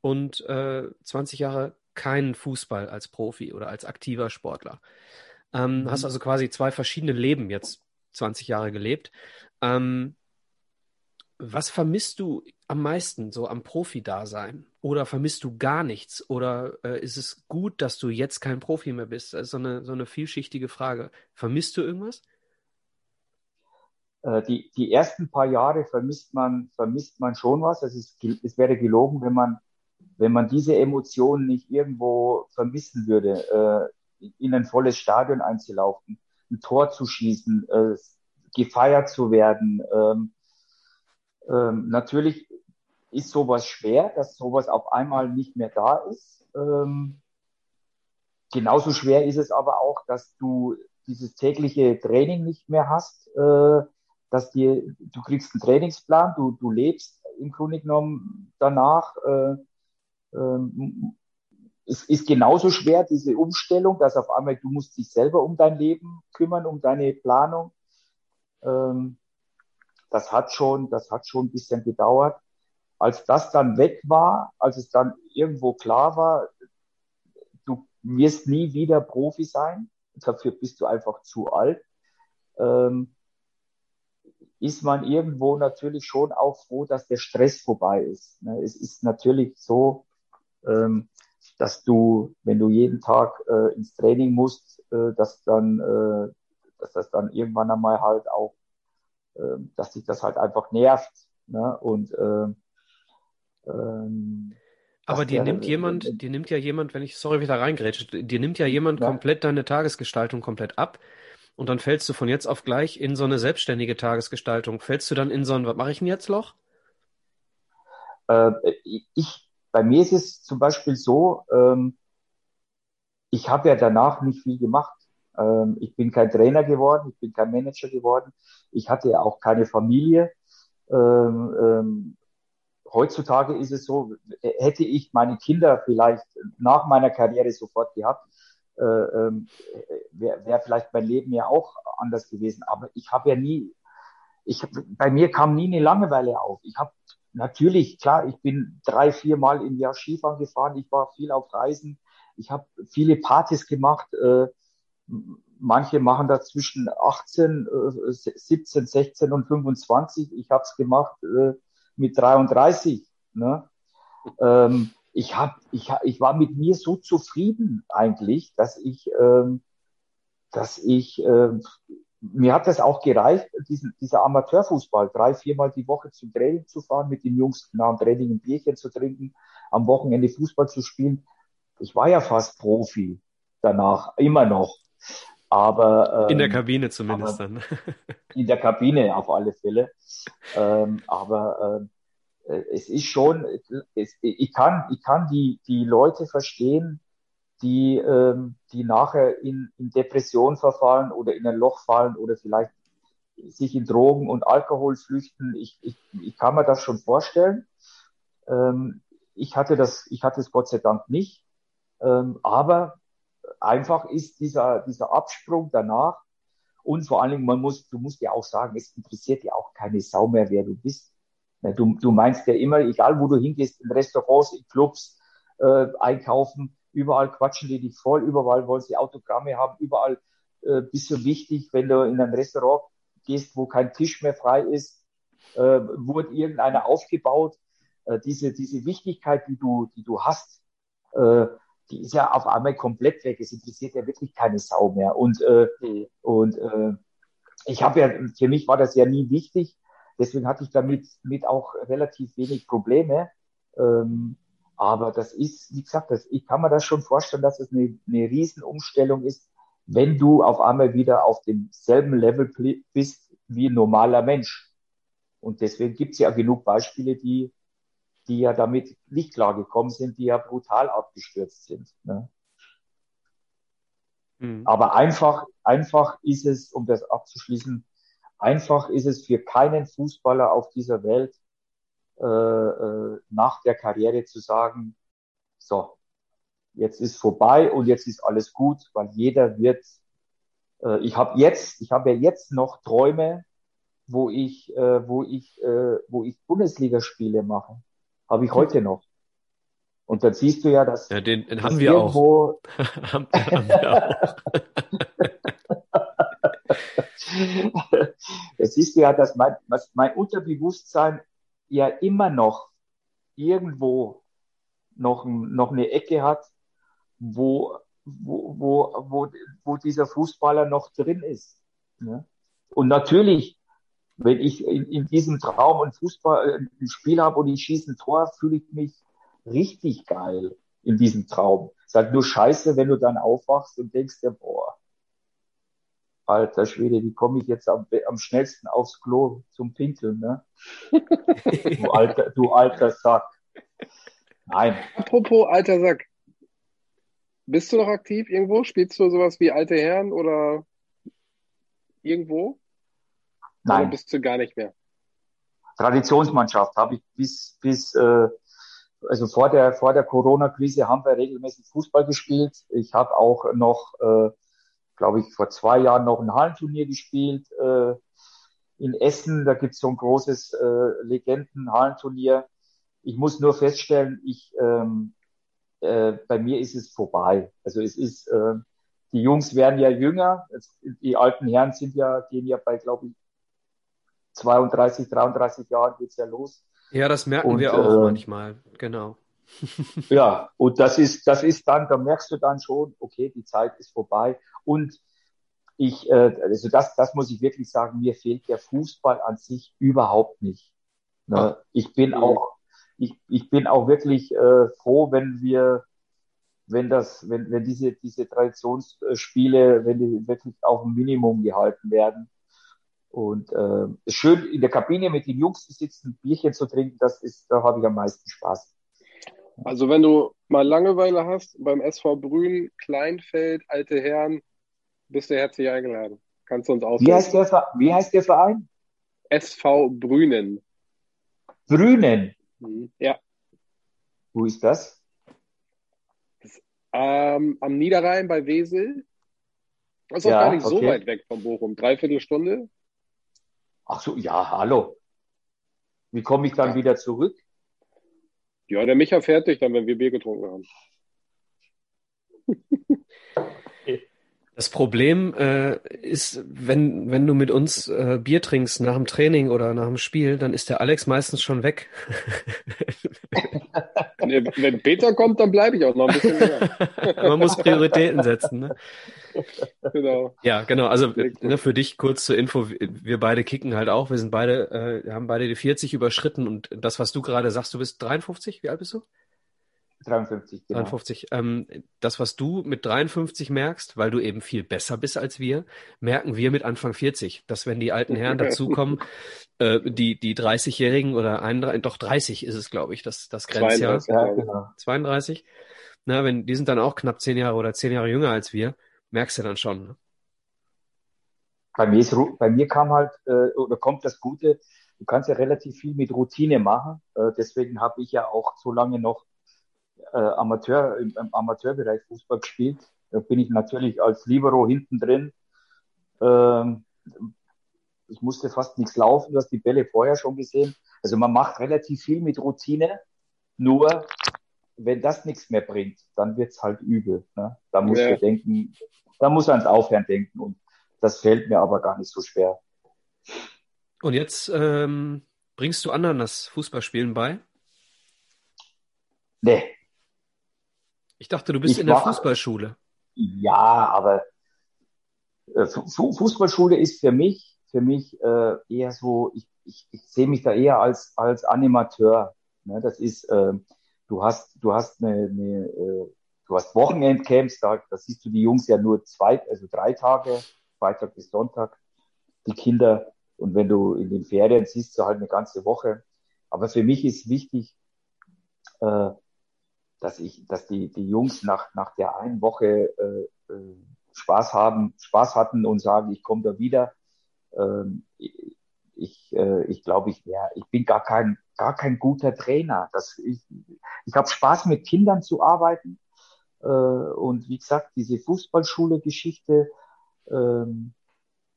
[SPEAKER 1] und äh, 20 Jahre keinen Fußball als Profi oder als aktiver Sportler. Ähm, mhm. Hast also quasi zwei verschiedene Leben jetzt 20 Jahre gelebt. Ähm, was vermisst du am meisten so am Profi-Dasein? Oder vermisst du gar nichts? Oder äh, ist es gut, dass du jetzt kein Profi mehr bist? Das ist so eine, so eine vielschichtige Frage. Vermisst du irgendwas?
[SPEAKER 2] Äh, die, die ersten paar Jahre vermisst man, vermisst man schon was. Es, ist, es wäre gelogen, wenn man, wenn man diese Emotionen nicht irgendwo vermissen würde, äh, in ein volles Stadion einzulaufen. ein Tor zu schießen, äh, gefeiert zu werden. Ähm, ähm, natürlich ist sowas schwer, dass sowas auf einmal nicht mehr da ist. Ähm, genauso schwer ist es aber auch, dass du dieses tägliche Training nicht mehr hast, äh, dass dir, du kriegst einen Trainingsplan, du, du lebst im Grunde genommen danach. Äh, ähm, es ist genauso schwer, diese Umstellung, dass auf einmal du musst dich selber um dein Leben kümmern, um deine Planung. Ähm, das hat schon, das hat schon ein bisschen gedauert. Als das dann weg war, als es dann irgendwo klar war, du wirst nie wieder Profi sein, dafür bist du einfach zu alt, ähm, ist man irgendwo natürlich schon auch froh, dass der Stress vorbei ist. Ne? Es ist natürlich so, ähm, dass du, wenn du jeden Tag äh, ins Training musst, äh, dass dann, äh, dass das dann irgendwann einmal halt auch, äh, dass dich das halt einfach nervt. Ne? Und äh,
[SPEAKER 1] ähm, aber dir nimmt jemand, dir nimmt ja jemand, wenn ich, sorry, wieder reingrätsche, dir nimmt ja jemand ja. komplett deine Tagesgestaltung komplett ab. Und dann fällst du von jetzt auf gleich in so eine selbstständige Tagesgestaltung. Fällst du dann in so ein, was mache ich denn jetzt, Loch?
[SPEAKER 2] Äh, ich, bei mir ist es zum Beispiel so, ähm, ich habe ja danach nicht viel gemacht. Ähm, ich bin kein Trainer geworden, ich bin kein Manager geworden. Ich hatte auch keine Familie. Ähm, ähm heutzutage ist es so, hätte ich meine Kinder vielleicht nach meiner Karriere sofort gehabt, äh, ähm, wäre wär vielleicht mein Leben ja auch anders gewesen. Aber ich habe ja nie, ich bei mir kam nie eine Langeweile auf. Ich habe natürlich, klar, ich bin drei, vier Mal im Jahr Skifahren gefahren, ich war viel auf Reisen, ich habe viele Partys gemacht. Äh, manche machen da zwischen 18, äh, 17, 16 und 25. Ich habe es gemacht. Äh, mit 33. Ne? Ähm, ich, hab, ich, ich war mit mir so zufrieden eigentlich, dass ich, ähm, dass ich, äh, mir hat das auch gereicht, diesen, dieser Amateurfußball, drei, viermal die Woche zum Training zu fahren, mit den Jungs nach dem Training ein Bierchen zu trinken, am Wochenende Fußball zu spielen. Ich war ja fast Profi danach, immer noch. Aber
[SPEAKER 1] ähm, in der Kabine zumindest dann.
[SPEAKER 2] in der Kabine auf alle Fälle. Ähm, aber äh, es ist schon, es, ich kann, ich kann die die Leute verstehen, die ähm, die nachher in, in Depression verfallen oder in ein Loch fallen oder vielleicht sich in Drogen und Alkohol flüchten. Ich, ich, ich kann mir das schon vorstellen. Ähm, ich hatte das, ich hatte es Gott sei Dank nicht. Ähm, aber einfach ist dieser, dieser Absprung danach. Und vor allen Dingen, man muss, du musst ja auch sagen, es interessiert ja auch keine Sau mehr, wer du bist. Du, du meinst ja immer, egal wo du hingehst, in Restaurants, in Clubs, äh, einkaufen, überall quatschen die dich voll, überall wollen sie Autogramme haben, überall äh, bist du wichtig, wenn du in ein Restaurant gehst, wo kein Tisch mehr frei ist, äh, wurde irgendeiner aufgebaut. Äh, diese, diese Wichtigkeit, die du, die du hast, äh, die ist ja auf einmal komplett weg. Es interessiert ja wirklich keine Sau mehr. Und, äh, mhm. und äh, ich habe ja, für mich war das ja nie wichtig. Deswegen hatte ich damit mit auch relativ wenig Probleme. Ähm, aber das ist, wie gesagt, das, ich kann mir das schon vorstellen, dass es eine, eine Riesenumstellung ist, wenn du auf einmal wieder auf demselben Level bist wie ein normaler Mensch. Und deswegen gibt es ja genug Beispiele, die die ja damit nicht klargekommen sind, die ja brutal abgestürzt sind. Ne? Mhm. Aber einfach, einfach ist es, um das abzuschließen, einfach ist es für keinen Fußballer auf dieser Welt, äh, äh, nach der Karriere zu sagen, so, jetzt ist vorbei und jetzt ist alles gut, weil jeder wird, äh, ich habe jetzt, ich habe ja jetzt noch Träume, wo ich, äh, wo ich, äh, wo ich Bundesligaspiele mache. Habe ich heute noch. Und dann siehst du ja, dass.
[SPEAKER 1] Ja, den, den haben wir irgendwo... auch. haben, haben wir
[SPEAKER 2] auch. Jetzt siehst du ja, dass mein, mein Unterbewusstsein ja immer noch irgendwo noch, noch eine Ecke hat, wo, wo, wo, wo, wo dieser Fußballer noch drin ist. Ne? Und natürlich wenn ich in, in diesem Traum ein Fußball, äh, ein Spiel habe und ich schieße ein Tor, fühle ich mich richtig geil in diesem Traum. Sag nur Scheiße, wenn du dann aufwachst und denkst dir, boah, Alter Schwede, wie komme ich jetzt am, am schnellsten aufs Klo zum Pinkeln, ne? du, alter, du alter Sack.
[SPEAKER 3] Nein. Apropos alter Sack. Bist du noch aktiv irgendwo? Spielst du sowas wie alte Herren oder irgendwo?
[SPEAKER 2] Nein.
[SPEAKER 3] Oder bist du gar nicht mehr?
[SPEAKER 2] Traditionsmannschaft habe ich bis, bis äh, also vor der, vor der Corona-Krise haben wir regelmäßig Fußball gespielt. Ich habe auch noch, äh, glaube ich, vor zwei Jahren noch ein Hallenturnier gespielt äh, in Essen. Da gibt's so ein großes äh, Legenden-Hallenturnier. Ich muss nur feststellen, ich, ähm, äh, bei mir ist es vorbei. Also es ist, äh, die Jungs werden ja jünger. Die alten Herren sind ja, gehen ja bei, glaube ich, 32, 33 Jahren geht's ja los.
[SPEAKER 1] Ja, das merken und, wir auch äh, manchmal, genau.
[SPEAKER 2] ja, und das ist, das ist dann, da merkst du dann schon, okay, die Zeit ist vorbei. Und ich, äh, also das, das muss ich wirklich sagen, mir fehlt der Fußball an sich überhaupt nicht. Ne? Ah. Ich bin auch, ich, ich bin auch wirklich äh, froh, wenn wir, wenn das, wenn, wenn diese, diese Traditionsspiele, wenn die wirklich auf ein Minimum gehalten werden. Und äh, schön in der Kabine mit den Jungs zu sitzen, Bierchen zu trinken, das ist, da habe ich am meisten Spaß.
[SPEAKER 3] Also wenn du mal Langeweile hast beim SV Brünn, Kleinfeld, Alte Herren, bist du herzlich eingeladen. Kannst du uns aussuchen.
[SPEAKER 2] Wie heißt der, wie heißt der Verein?
[SPEAKER 3] SV Brünen.
[SPEAKER 2] Brünen?
[SPEAKER 3] Mhm. Ja.
[SPEAKER 2] Wo ist das?
[SPEAKER 3] das ähm, am Niederrhein bei Wesel. Das ist ja, auch gar nicht okay. so weit weg von Bochum. Dreiviertel Stunde.
[SPEAKER 2] Ach so, ja, hallo. Wie komme ich dann ja. wieder zurück?
[SPEAKER 3] Ja, der Micha fährt dich dann, wenn wir Bier getrunken haben.
[SPEAKER 1] Das Problem äh, ist, wenn, wenn du mit uns äh, Bier trinkst nach dem Training oder nach dem Spiel, dann ist der Alex meistens schon weg.
[SPEAKER 3] wenn Peter kommt, dann bleibe ich auch noch ein bisschen länger.
[SPEAKER 1] Man muss Prioritäten setzen. Ne? Genau. Ja, genau. Also ne, für dich kurz zur Info, wir beide kicken halt auch. Wir sind beide, äh, haben beide die 40 überschritten und das, was du gerade sagst, du bist 53, wie alt bist du?
[SPEAKER 2] 53,
[SPEAKER 1] genau. 53. Ähm, das, was du mit 53 merkst, weil du eben viel besser bist als wir, merken wir mit Anfang 40. Dass wenn die alten Herren dazukommen, äh, die, die 30-Jährigen oder 31, doch 30 ist es, glaube ich, das, das Grenzjahr. 32, ja, genau. 32. Na, wenn, die sind dann auch knapp 10 Jahre oder 10 Jahre jünger als wir, merkst du dann schon. Ne?
[SPEAKER 2] Bei mir, ist, bei mir kam halt, äh, oder kommt das Gute, du kannst ja relativ viel mit Routine machen. Äh, deswegen habe ich ja auch so lange noch äh, Amateur, im, im, Amateurbereich Fußball gespielt. Da bin ich natürlich als Libero hinten drin. Ähm, ich musste fast nichts laufen, du hast die Bälle vorher schon gesehen. Also man macht relativ viel mit Routine, nur wenn das nichts mehr bringt, dann wird's halt übel. Ne? Da muss ja. denken, da muss er ans Aufhören denken und das fällt mir aber gar nicht so schwer.
[SPEAKER 1] Und jetzt ähm, bringst du anderen das Fußballspielen bei?
[SPEAKER 2] Nee,
[SPEAKER 1] ich dachte, du bist ich in der Fußballschule.
[SPEAKER 2] Ja, aber äh, Fußballschule ist für mich, für mich äh, eher so, ich, ich, ich sehe mich da eher als, als Animateur. Ne? Das ist, äh, du hast, du hast eine, eine äh, du hast Wochenendcamps, da, da siehst du die Jungs ja nur zwei, also drei Tage, Freitag bis Sonntag, die Kinder. Und wenn du in den Ferien siehst du halt eine ganze Woche. Aber für mich ist wichtig, äh, dass ich, dass die, die Jungs nach, nach der einen Woche äh, äh, Spaß haben, Spaß hatten und sagen, ich komme da wieder. Ähm, ich, äh, ich glaube, ich wäre, ich bin gar kein, gar kein guter Trainer. Das, ich ich habe Spaß mit Kindern zu arbeiten. Äh, und wie gesagt, diese Fußballschule-Geschichte, ähm,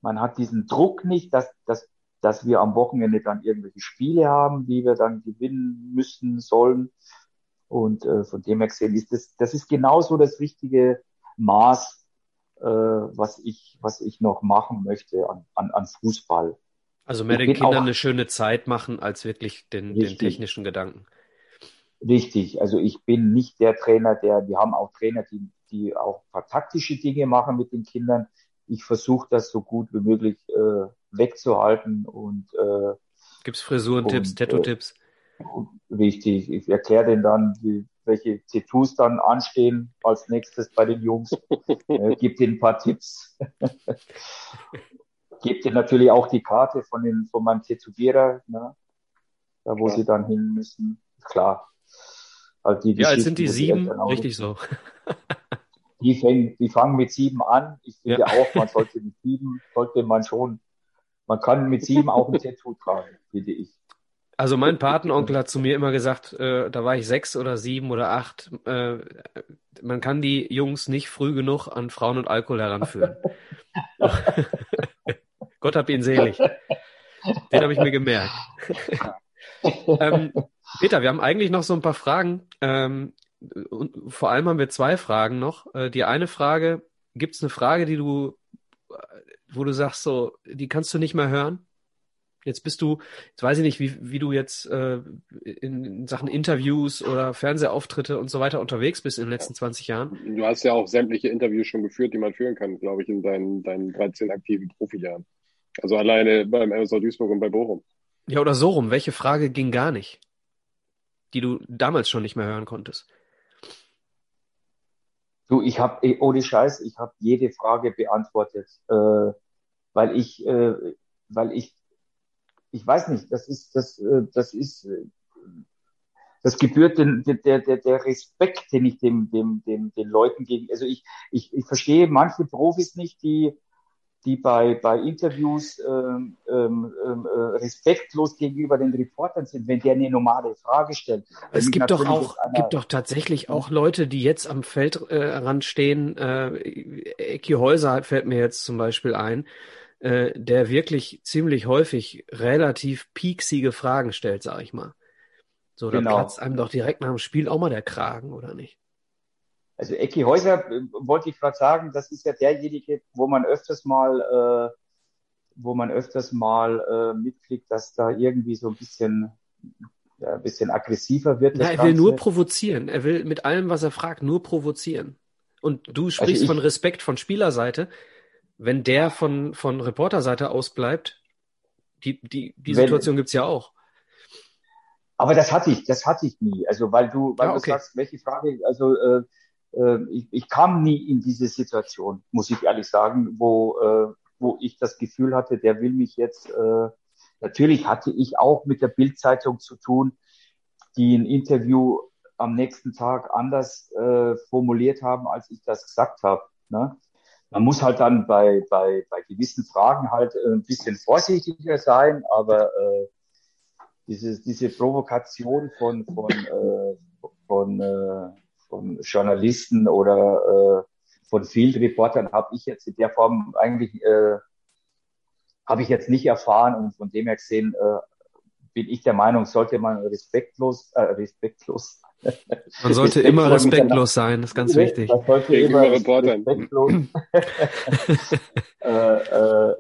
[SPEAKER 2] man hat diesen Druck nicht, dass, dass, dass wir am Wochenende dann irgendwelche Spiele haben, die wir dann gewinnen müssen, sollen. Und äh, von dem her gesehen ist das, das ist genauso das richtige Maß, äh, was ich, was ich noch machen möchte an, an, an Fußball.
[SPEAKER 1] Also mehr den Kindern eine schöne Zeit machen, als wirklich den, den technischen Gedanken.
[SPEAKER 2] Richtig. Also ich bin nicht der Trainer, der, wir haben auch Trainer, die, die auch ein paar taktische Dinge machen mit den Kindern. Ich versuche das so gut wie möglich äh, wegzuhalten und äh,
[SPEAKER 1] Gibt's Frisuren-Tipps, Tattoo-Tipps?
[SPEAKER 2] Richtig, ich erkläre denen dann, wie, welche Tattoos dann anstehen als nächstes bei den Jungs. äh, gebe denen ein paar Tipps. gebe denen natürlich auch die Karte von, den, von meinem Tätowierer, ne? da wo Klar. sie dann hin müssen. Klar.
[SPEAKER 1] Die ja, jetzt sind die sieben, richtig so.
[SPEAKER 2] die, fängen, die fangen mit sieben an. Ich finde ja. auch, man sollte mit sieben, sollte man schon, man kann mit sieben auch ein Tattoo tragen, finde ich.
[SPEAKER 1] Also mein Patenonkel hat zu mir immer gesagt, äh, da war ich sechs oder sieben oder acht, äh, man kann die Jungs nicht früh genug an Frauen und Alkohol heranführen. Gott hab ihn selig. Den habe ich mir gemerkt. ähm, Peter, wir haben eigentlich noch so ein paar Fragen. Ähm, und vor allem haben wir zwei Fragen noch. Äh, die eine Frage, gibt es eine Frage, die du, wo du sagst, so, die kannst du nicht mehr hören? Jetzt bist du, jetzt weiß ich nicht, wie, wie du jetzt äh, in, in Sachen Interviews oder Fernsehauftritte und so weiter unterwegs bist in den letzten 20 Jahren.
[SPEAKER 3] Du hast ja auch sämtliche Interviews schon geführt, die man führen kann, glaube ich, in deinen, deinen 13 aktiven Profijahren. Also alleine beim MSV Duisburg und bei Bochum.
[SPEAKER 1] Ja, oder so rum. Welche Frage ging gar nicht? Die du damals schon nicht mehr hören konntest?
[SPEAKER 2] Du, ich habe, ohne Scheiß, ich habe jede Frage beantwortet, äh, weil ich, äh, weil ich, ich weiß nicht, das ist, das, äh, das ist, äh, das gebührt den, der, der, der Respekt, den ich dem, dem, dem, den Leuten gegen, also ich, ich, ich verstehe manche Profis nicht, die, die bei, bei Interviews ähm, ähm, ähm, äh, respektlos gegenüber den Reportern sind, wenn der eine normale Frage stellt.
[SPEAKER 1] Es gibt doch auch, gibt doch tatsächlich auch Leute, die jetzt am Feldrand äh, stehen. Äh, Ecki Häuser fällt mir jetzt zum Beispiel ein, äh, der wirklich ziemlich häufig relativ pieksige Fragen stellt, sag ich mal. So, da genau. platzt einem doch direkt nach dem Spiel auch mal der Kragen, oder nicht?
[SPEAKER 2] Also Ecki Häuser äh, wollte ich gerade sagen, das ist ja derjenige, wo man öfters mal, äh, wo man öfters mal äh, mitkriegt, dass da irgendwie so ein bisschen, ja, ein bisschen aggressiver wird.
[SPEAKER 1] Ja, er will nur provozieren. Er will mit allem, was er fragt, nur provozieren. Und du also sprichst also ich, von Respekt von Spielerseite. Wenn der von, von Reporterseite aus bleibt, die, die, die Situation wenn, gibt's ja auch.
[SPEAKER 2] Aber das hatte ich, das hatte ich nie. Also weil du, weil ja, okay. du sagst, welche Frage, also äh, äh, ich, ich kam nie in diese Situation, muss ich ehrlich sagen, wo, äh, wo ich das Gefühl hatte, der will mich jetzt, äh, natürlich hatte ich auch mit der Bildzeitung zu tun, die ein Interview am nächsten Tag anders äh, formuliert haben, als ich das gesagt habe. Ne? Man muss halt dann bei, bei, bei gewissen Fragen halt äh, ein bisschen vorsichtiger sein, aber äh, diese, diese Provokation von, von, äh, von äh, von Journalisten oder äh, von Field Reportern habe ich jetzt in der Form eigentlich äh, habe ich jetzt nicht erfahren und von dem her gesehen äh, bin ich der Meinung, sollte man respektlos, äh, respektlos.
[SPEAKER 1] Man sollte immer respektlos sein, das ist ganz wichtig. Man sollte immer respektlos,
[SPEAKER 2] äh, äh,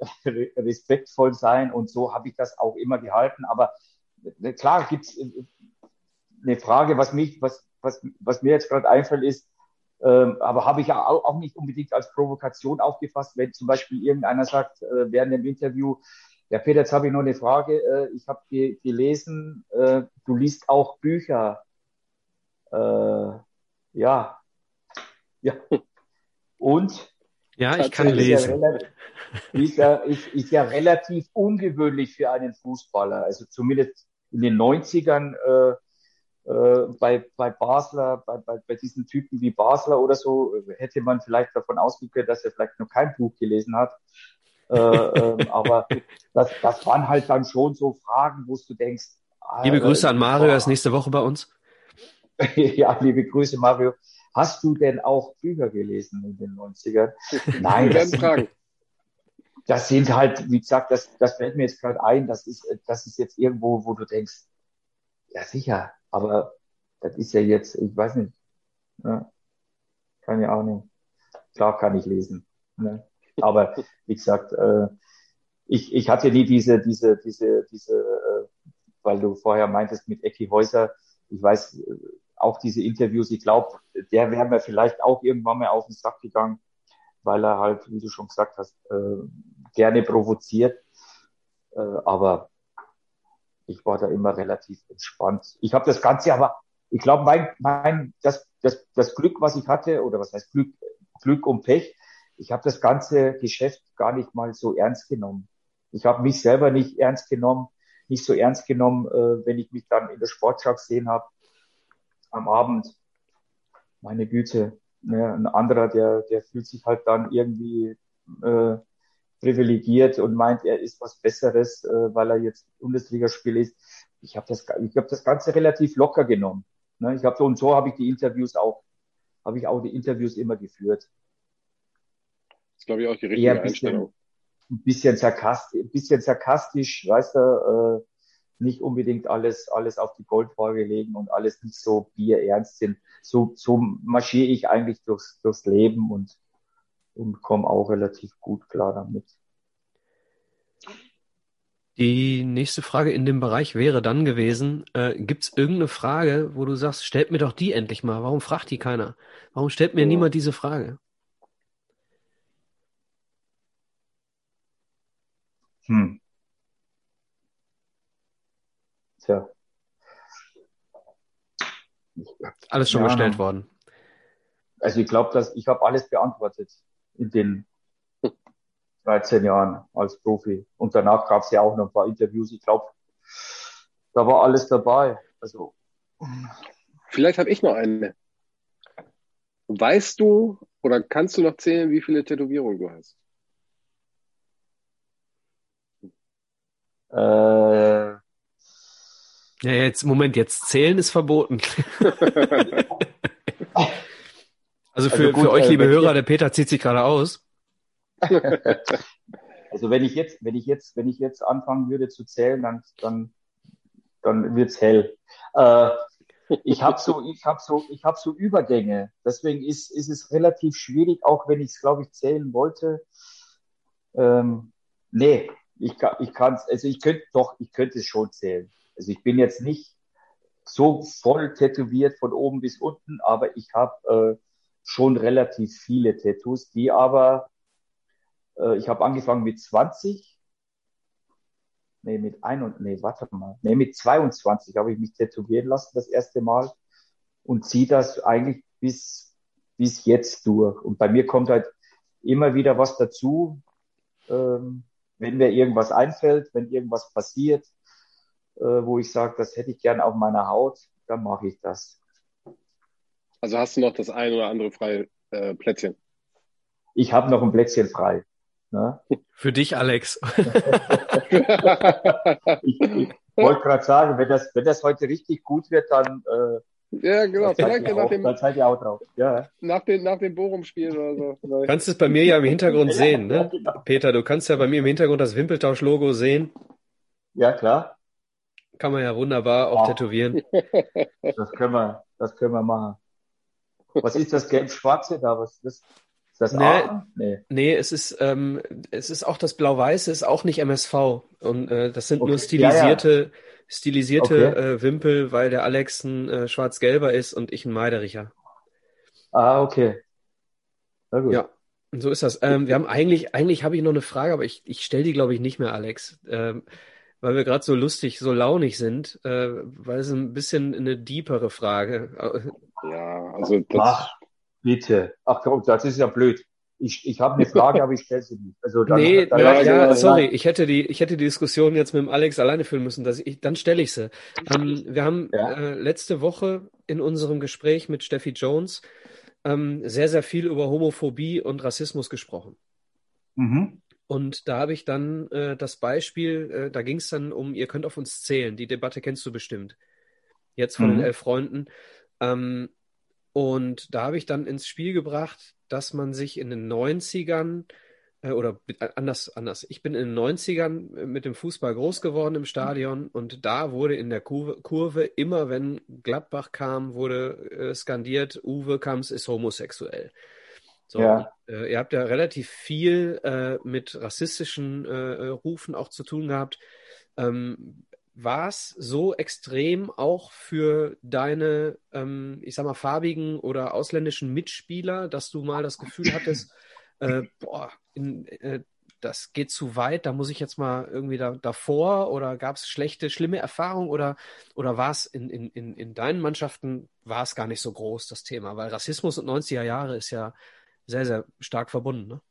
[SPEAKER 2] respektvoll sein und so habe ich das auch immer gehalten. Aber äh, klar gibt's äh, eine Frage, was mich, was was, was mir jetzt gerade einfällt, ist, ähm, aber habe ich auch, auch nicht unbedingt als Provokation aufgefasst, wenn zum Beispiel irgendeiner sagt äh, während dem Interview, ja Peter, jetzt habe ich noch eine Frage, äh, ich habe ge gelesen, äh, du liest auch Bücher. Äh, ja. Ja. Und?
[SPEAKER 1] Ja, ich kann lesen.
[SPEAKER 2] Ist, ja, ist, ist ja relativ ungewöhnlich für einen Fußballer. Also zumindest in den 90ern äh, äh, bei, bei Basler, bei, bei, bei diesen Typen wie Basler oder so, hätte man vielleicht davon können, dass er vielleicht noch kein Buch gelesen hat. äh, ähm, aber das, das waren halt dann schon so Fragen, wo du denkst.
[SPEAKER 1] Liebe Grüße an Mario, er ist nächste Woche bei uns.
[SPEAKER 2] ja, liebe Grüße, Mario. Hast du denn auch Bücher gelesen in den 90ern? Nein, das sind, das sind halt, wie gesagt, das, das fällt mir jetzt gerade ein, das ist, das ist jetzt irgendwo, wo du denkst, ja sicher, aber das ist ja jetzt, ich weiß nicht, ne? kann ja auch nicht. Klar kann ich lesen. Ne? Aber wie gesagt, äh, ich, ich hatte nie diese, diese, diese, diese, äh, weil du vorher meintest mit Ecki Häuser, ich weiß auch diese Interviews, ich glaube, der wäre mir vielleicht auch irgendwann mal auf den Sack gegangen, weil er halt, wie du schon gesagt hast, äh, gerne provoziert. Äh, aber ich war da immer relativ entspannt. Ich habe das Ganze aber, ich glaube, mein, mein, das, das, das Glück, was ich hatte, oder was heißt Glück, Glück und Pech, ich habe das ganze Geschäft gar nicht mal so ernst genommen. Ich habe mich selber nicht ernst genommen, nicht so ernst genommen, äh, wenn ich mich dann in der Sportschau gesehen habe am Abend. Meine Güte, ne, ein anderer, der, der fühlt sich halt dann irgendwie äh, privilegiert und meint, er ist was Besseres, äh, weil er jetzt Bundesligaspiel ist. Ich habe das, ich habe das Ganze relativ locker genommen. Ne? Ich habe so und so habe ich die Interviews auch, habe ich auch die Interviews immer geführt.
[SPEAKER 3] Das ist, glaube ich, auch die richtige
[SPEAKER 2] ein bisschen,
[SPEAKER 3] Einstellung.
[SPEAKER 2] Ein bisschen sarkastisch, ein bisschen sarkastisch, weißt du, äh, nicht unbedingt alles, alles auf die Goldwaage legen und alles nicht so bierernst sind. So, so marschiere ich eigentlich durchs, durchs Leben und und komme auch relativ gut klar damit.
[SPEAKER 1] Die nächste Frage in dem Bereich wäre dann gewesen, äh, gibt es irgendeine Frage, wo du sagst, stellt mir doch die endlich mal, warum fragt die keiner? Warum stellt mir ja. niemand diese Frage?
[SPEAKER 2] Hm. Tja.
[SPEAKER 1] Alles schon ja. gestellt worden.
[SPEAKER 2] Also ich glaube, dass ich habe alles beantwortet in den 13 Jahren als Profi. Und danach gab es ja auch noch ein paar Interviews. Ich glaube, da war alles dabei. Also
[SPEAKER 3] vielleicht habe ich noch eine. Weißt du oder kannst du noch zählen, wie viele Tätowierungen du hast?
[SPEAKER 2] Äh,
[SPEAKER 1] ja, jetzt, Moment, jetzt zählen ist verboten. Also für, also gut, für euch, äh, liebe Hörer, der Peter zieht sich gerade aus.
[SPEAKER 2] also wenn ich jetzt, wenn ich jetzt, wenn ich jetzt anfangen würde zu zählen, dann, dann, dann wird's hell. Äh, ich habe so, ich habe so, ich habe so Übergänge. Deswegen ist, ist es relativ schwierig, auch wenn ich es, glaube ich, zählen wollte. Ähm, nee, ich kann, ich kann also ich könnte doch, ich könnte es schon zählen. Also ich bin jetzt nicht so voll tätowiert von oben bis unten, aber ich habe äh, schon relativ viele Tattoos, die aber, äh, ich habe angefangen mit 20, nee, mit ein und, nee, warte mal, nee, mit 22 habe ich mich tätowieren lassen das erste Mal und ziehe das eigentlich bis, bis jetzt durch. Und bei mir kommt halt immer wieder was dazu, ähm, wenn mir irgendwas einfällt, wenn irgendwas passiert, wo ich sage, das hätte ich gern auf meiner Haut, dann mache ich das.
[SPEAKER 3] Also hast du noch das ein oder andere freie äh, Plätzchen?
[SPEAKER 2] Ich habe noch ein Plätzchen frei. Ne?
[SPEAKER 1] Für dich, Alex.
[SPEAKER 2] ich, ich wollte gerade sagen, wenn das, wenn das heute richtig gut wird, dann äh,
[SPEAKER 3] ja, genau. Vielleicht
[SPEAKER 2] nach dem, dann ihr auch drauf. Ja.
[SPEAKER 3] Nach, den, nach dem Bochum-Spiel oder so.
[SPEAKER 1] Du kannst es bei mir ja im Hintergrund sehen, ne? Genau. Peter, du kannst ja bei mir im Hintergrund das Wimpeltausch-Logo sehen.
[SPEAKER 2] Ja, klar.
[SPEAKER 1] Kann man ja wunderbar auch oh. tätowieren.
[SPEAKER 2] Das können wir, das können wir machen. Was ist das gelb-schwarze da? Was ist das? Ist das
[SPEAKER 1] nee, nee. nee, es ist ähm, es ist auch das blau-weiße, ist auch nicht MSV und äh, das sind okay. nur stilisierte ja, ja. stilisierte okay. äh, Wimpel, weil der Alex ein äh, schwarz-gelber ist und ich ein Meidericher.
[SPEAKER 2] Ah, okay.
[SPEAKER 1] Na gut. Ja, so ist das. Ähm, wir haben eigentlich eigentlich habe ich noch eine Frage, aber ich ich stelle die glaube ich nicht mehr, Alex. Ähm, weil wir gerade so lustig, so launig sind, äh, weil es ein bisschen eine deepere Frage.
[SPEAKER 3] Ja, also
[SPEAKER 2] das. Ach, bitte. Ach komm, das ist ja blöd. Ich, ich habe eine Frage, aber ich stelle sie nicht. Also
[SPEAKER 1] dann, nee, dann, ja, ja, sorry, ich hätte die, ich hätte die Diskussion jetzt mit dem Alex alleine führen müssen. Dass ich, dann stelle ich sie. Ähm, wir haben ja. äh, letzte Woche in unserem Gespräch mit Steffi Jones ähm, sehr, sehr viel über Homophobie und Rassismus gesprochen. Mhm. Und da habe ich dann äh, das Beispiel, äh, da ging es dann um, ihr könnt auf uns zählen. Die Debatte kennst du bestimmt. Jetzt von mhm. den elf Freunden. Ähm, und da habe ich dann ins Spiel gebracht, dass man sich in den 90ern äh, oder äh, anders, anders. Ich bin in den 90ern mit dem Fußball groß geworden im Stadion und da wurde in der Kurve, Kurve immer wenn Gladbach kam, wurde äh, skandiert, Uwe Kamps ist homosexuell. So, ja. äh, ihr habt ja relativ viel äh, mit rassistischen äh, Rufen auch zu tun gehabt. Ähm, war es so extrem auch für deine, ähm, ich sag mal, farbigen oder ausländischen Mitspieler, dass du mal das Gefühl hattest, äh, boah, in, äh, das geht zu weit, da muss ich jetzt mal irgendwie da, davor oder gab es schlechte, schlimme Erfahrungen oder, oder war es in, in, in, in deinen Mannschaften, war es gar nicht so groß, das Thema? Weil Rassismus und 90er Jahre ist ja sehr, sehr stark verbunden, ne?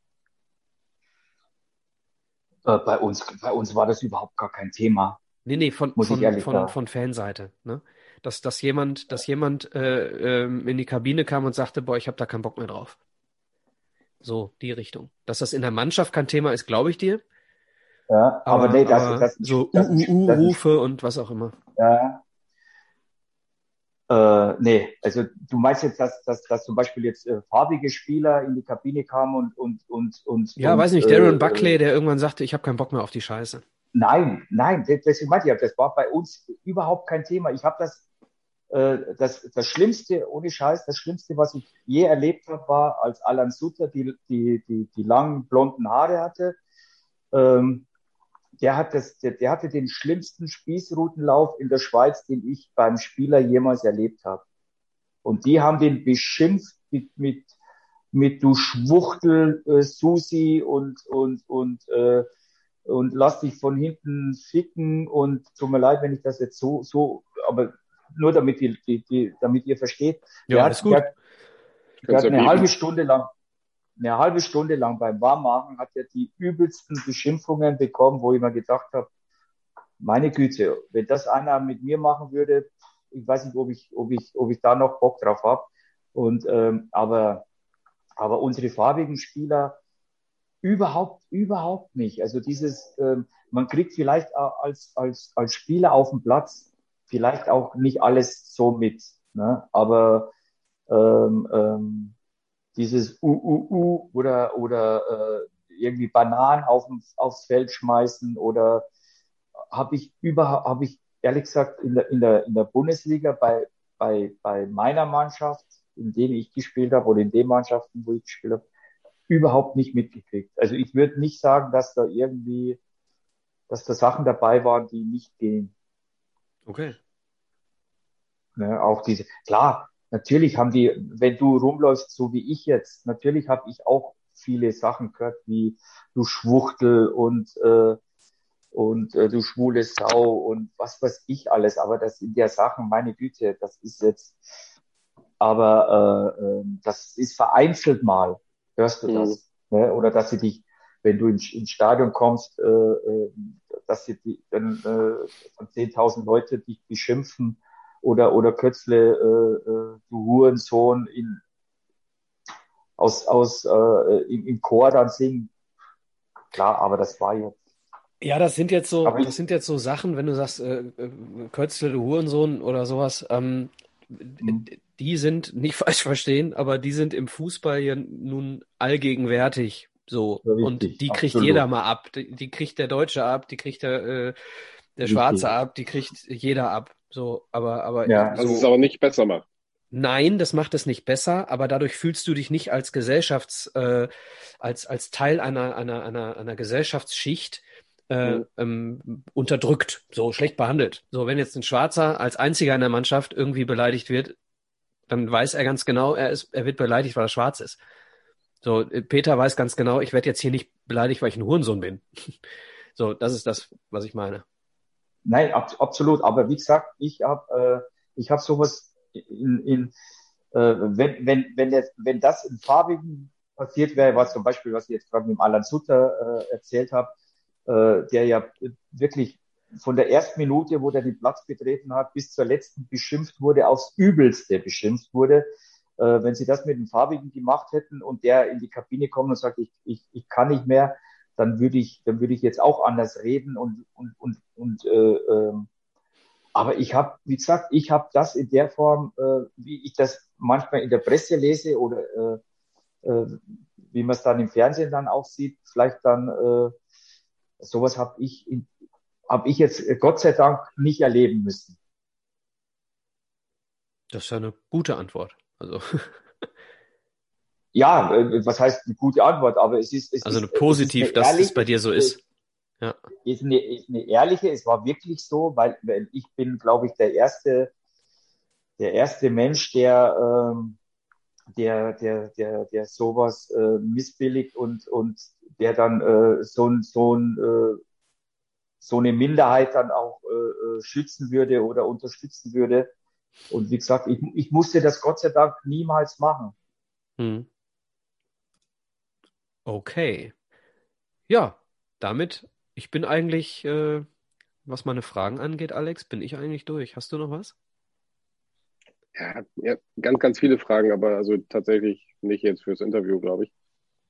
[SPEAKER 2] Äh, bei uns, bei uns war das überhaupt gar kein Thema.
[SPEAKER 1] Nee, nee, von, von, von, von Fanseite, ne? Dass, dass jemand, dass jemand äh, ähm, in die Kabine kam und sagte, boah, ich habe da keinen Bock mehr drauf. So, die Richtung. Dass das in der Mannschaft kein Thema ist, glaube ich dir.
[SPEAKER 2] Ja, aber, aber nee, das, aber das,
[SPEAKER 1] das so UUU-Rufe und was auch immer.
[SPEAKER 2] Ja. Äh, nee, also du meinst jetzt, dass, dass, dass zum Beispiel jetzt äh, farbige Spieler in die Kabine kamen und und und und
[SPEAKER 1] ja,
[SPEAKER 2] und,
[SPEAKER 1] weiß nicht, Darren äh, Buckley, der irgendwann sagte, ich habe keinen Bock mehr auf die Scheiße.
[SPEAKER 2] Nein, nein, deswegen meinte ich, das war bei uns überhaupt kein Thema. Ich habe das äh, das, das Schlimmste, ohne Scheiß, das Schlimmste, was ich je erlebt habe, war, als Alan Sutter die, die, die, die langen blonden Haare hatte. Ähm, der, hat das, der, der hatte den schlimmsten Spießrutenlauf in der Schweiz, den ich beim Spieler jemals erlebt habe. Und die haben den beschimpft mit, mit, mit du Schwuchtel, äh, Susi und, und, und, äh, und lass dich von hinten ficken und tut mir leid, wenn ich das jetzt so, so, aber nur damit ihr, die, die, damit ihr versteht.
[SPEAKER 1] Ja, der ist gut. Der,
[SPEAKER 2] der hat eine halbe Stunde lang, eine halbe Stunde lang beim Warmmachen hat er die übelsten Beschimpfungen bekommen, wo ich mir gedacht habe, meine Güte, wenn das einer mit mir machen würde, ich weiß nicht, ob ich, ob ich, ob ich da noch Bock drauf habe. Und ähm, aber, aber unsere farbigen Spieler überhaupt, überhaupt nicht. Also dieses, ähm, man kriegt vielleicht als, als, als Spieler auf dem Platz vielleicht auch nicht alles so mit. Ne? Aber ähm, ähm, dieses UUU oder, oder äh, irgendwie Bananen auf, aufs Feld schmeißen oder habe ich überhaupt, habe ich ehrlich gesagt in der, in der, in der Bundesliga bei, bei, bei meiner Mannschaft, in denen ich gespielt habe oder in den Mannschaften, wo ich gespielt habe, überhaupt nicht mitgekriegt. Also ich würde nicht sagen, dass da irgendwie, dass da Sachen dabei waren, die nicht gehen.
[SPEAKER 1] Okay.
[SPEAKER 2] Ne, auch diese, klar, natürlich haben die, wenn du rumläufst, so wie ich jetzt, natürlich habe ich auch viele Sachen gehört, wie du Schwuchtel und äh, und äh, du schwule Sau und was weiß ich alles, aber das sind ja Sachen, meine Güte, das ist jetzt, aber äh, äh, das ist vereinzelt mal, hörst du das, mhm. ne? oder dass sie dich, wenn du ins, ins Stadion kommst, äh, äh, dass sie die, dann äh, von 10.000 Leute dich beschimpfen oder, oder Kötzle, äh, äh, du Hurensohn in, aus, aus, äh, im, im Chor dann singen. Klar, aber das war jetzt.
[SPEAKER 1] Ja, das sind jetzt so, das sind jetzt so Sachen, wenn du sagst, äh, äh Kötzle, du Hurensohn oder sowas, ähm, mhm. die sind, nicht falsch verstehen, aber die sind im Fußball ja nun allgegenwärtig. So. Ja, und die kriegt absolut. jeder mal ab. Die, die, kriegt der Deutsche ab, die kriegt der, äh, der Schwarze ab, die kriegt jeder ab. So, aber, aber.
[SPEAKER 3] Ja, so, das ist aber nicht besser macht.
[SPEAKER 1] Nein, das macht es nicht besser, aber dadurch fühlst du dich nicht als Gesellschafts, äh, als, als Teil einer, einer, einer, einer Gesellschaftsschicht äh, ähm, unterdrückt, so schlecht behandelt. So, wenn jetzt ein Schwarzer als einziger in der Mannschaft irgendwie beleidigt wird, dann weiß er ganz genau, er ist, er wird beleidigt, weil er schwarz ist. So, Peter weiß ganz genau, ich werde jetzt hier nicht beleidigt, weil ich ein Hurensohn bin. so, das ist das, was ich meine.
[SPEAKER 2] Nein, ab, absolut. Aber wie gesagt, ich habe äh, ich hab sowas in, in äh, wenn, wenn, wenn, das, wenn das in farbigen passiert wäre, was zum Beispiel, was ich jetzt gerade mit dem Alan Sutter äh, erzählt habe, äh, der ja wirklich von der ersten Minute, wo der den Platz betreten hat, bis zur letzten beschimpft wurde, aufs Übelste beschimpft wurde. Äh, wenn sie das mit dem Farbigen gemacht hätten und der in die Kabine kommt und sagt, ich, ich, ich kann nicht mehr, dann würde ich, dann würde ich jetzt auch anders reden und und und und äh, ähm, aber ich habe, wie gesagt, ich habe das in der Form, äh, wie ich das manchmal in der Presse lese oder äh, äh, wie man es dann im Fernsehen dann auch sieht, vielleicht dann äh, sowas habe ich in, habe ich jetzt äh, Gott sei Dank nicht erleben müssen.
[SPEAKER 1] Das ist ja eine gute Antwort. Also
[SPEAKER 2] ja, äh, was heißt eine gute Antwort, aber es ist. Es
[SPEAKER 1] also
[SPEAKER 2] eine
[SPEAKER 1] positiv, eine dass ehrliche, es bei dir so ist.
[SPEAKER 2] Ja. Ist eine, ist eine ehrliche, es war wirklich so, weil, weil ich bin, glaube ich, der erste, der erste Mensch, der, ähm, der, der, der, der sowas äh, missbilligt und, und der dann äh, so, so, äh, so eine Minderheit dann auch äh, äh, schützen würde oder unterstützen würde. Und wie gesagt, ich, ich musste das Gott sei Dank niemals machen. Hm.
[SPEAKER 1] Okay. Ja, damit, ich bin eigentlich, äh, was meine Fragen angeht, Alex, bin ich eigentlich durch. Hast du noch was?
[SPEAKER 3] Ja, ja, ganz, ganz viele Fragen, aber also tatsächlich nicht jetzt fürs Interview, glaube ich.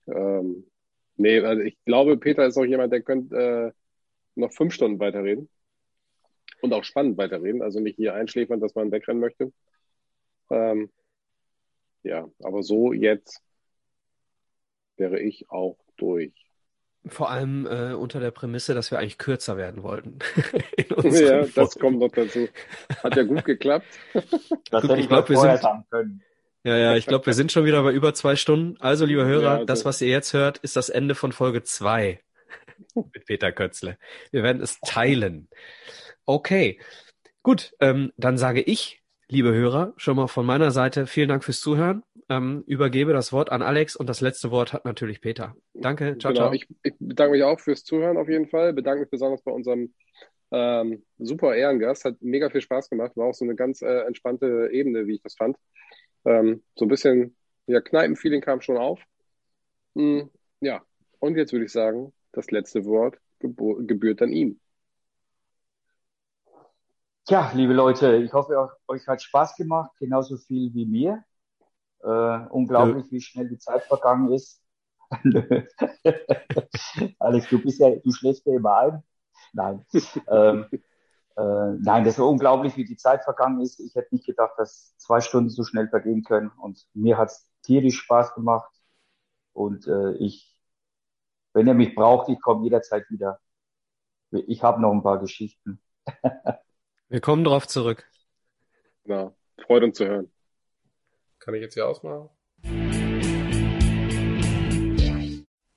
[SPEAKER 3] Ähm, nee, also ich glaube, Peter ist auch jemand, der könnte äh, noch fünf Stunden weiterreden. Und auch spannend weiterreden. Also nicht hier einschläfern, dass man wegrennen möchte. Ähm, ja, aber so jetzt wäre ich auch durch.
[SPEAKER 1] Vor allem äh, unter der Prämisse, dass wir eigentlich kürzer werden wollten.
[SPEAKER 3] ja, Folgen. das kommt noch dazu. Hat ja gut geklappt.
[SPEAKER 2] Das hätte ich glaube, wir sind sagen können.
[SPEAKER 1] Ja, ja, ich glaube, wir sind schon wieder bei über zwei Stunden. Also, liebe Hörer, ja, also. das, was ihr jetzt hört, ist das Ende von Folge zwei mit Peter Kötzle. Wir werden es teilen. Okay, gut, ähm, dann sage ich, liebe Hörer, schon mal von meiner Seite vielen Dank fürs Zuhören. Ähm, übergebe das Wort an Alex und das letzte Wort hat natürlich Peter. Danke, ciao, genau, ciao.
[SPEAKER 3] Ich, ich bedanke mich auch fürs Zuhören auf jeden Fall. Bedanke mich besonders bei unserem ähm, super Ehrengast. Hat mega viel Spaß gemacht. War auch so eine ganz äh, entspannte Ebene, wie ich das fand. Ähm, so ein bisschen, ja, Kneipenfeeling kam schon auf. Hm, ja, und jetzt würde ich sagen, das letzte Wort gebührt an ihn.
[SPEAKER 2] Tja, liebe Leute, ich hoffe, euch hat Spaß gemacht, genauso viel wie mir. Äh, unglaublich, ja. wie schnell die Zeit vergangen ist. Alex, du bist ja, du schläfst ja immer ein. Nein. ähm, äh, nein, das ist unglaublich, wie die Zeit vergangen ist. Ich hätte nicht gedacht, dass zwei Stunden so schnell vergehen können. Und mir hat es tierisch Spaß gemacht. Und äh, ich, wenn ihr mich braucht, ich komme jederzeit wieder. Ich habe noch ein paar Geschichten.
[SPEAKER 1] Wir kommen drauf zurück.
[SPEAKER 3] Genau. Freut uns zu hören.
[SPEAKER 5] Kann ich jetzt hier ausmachen?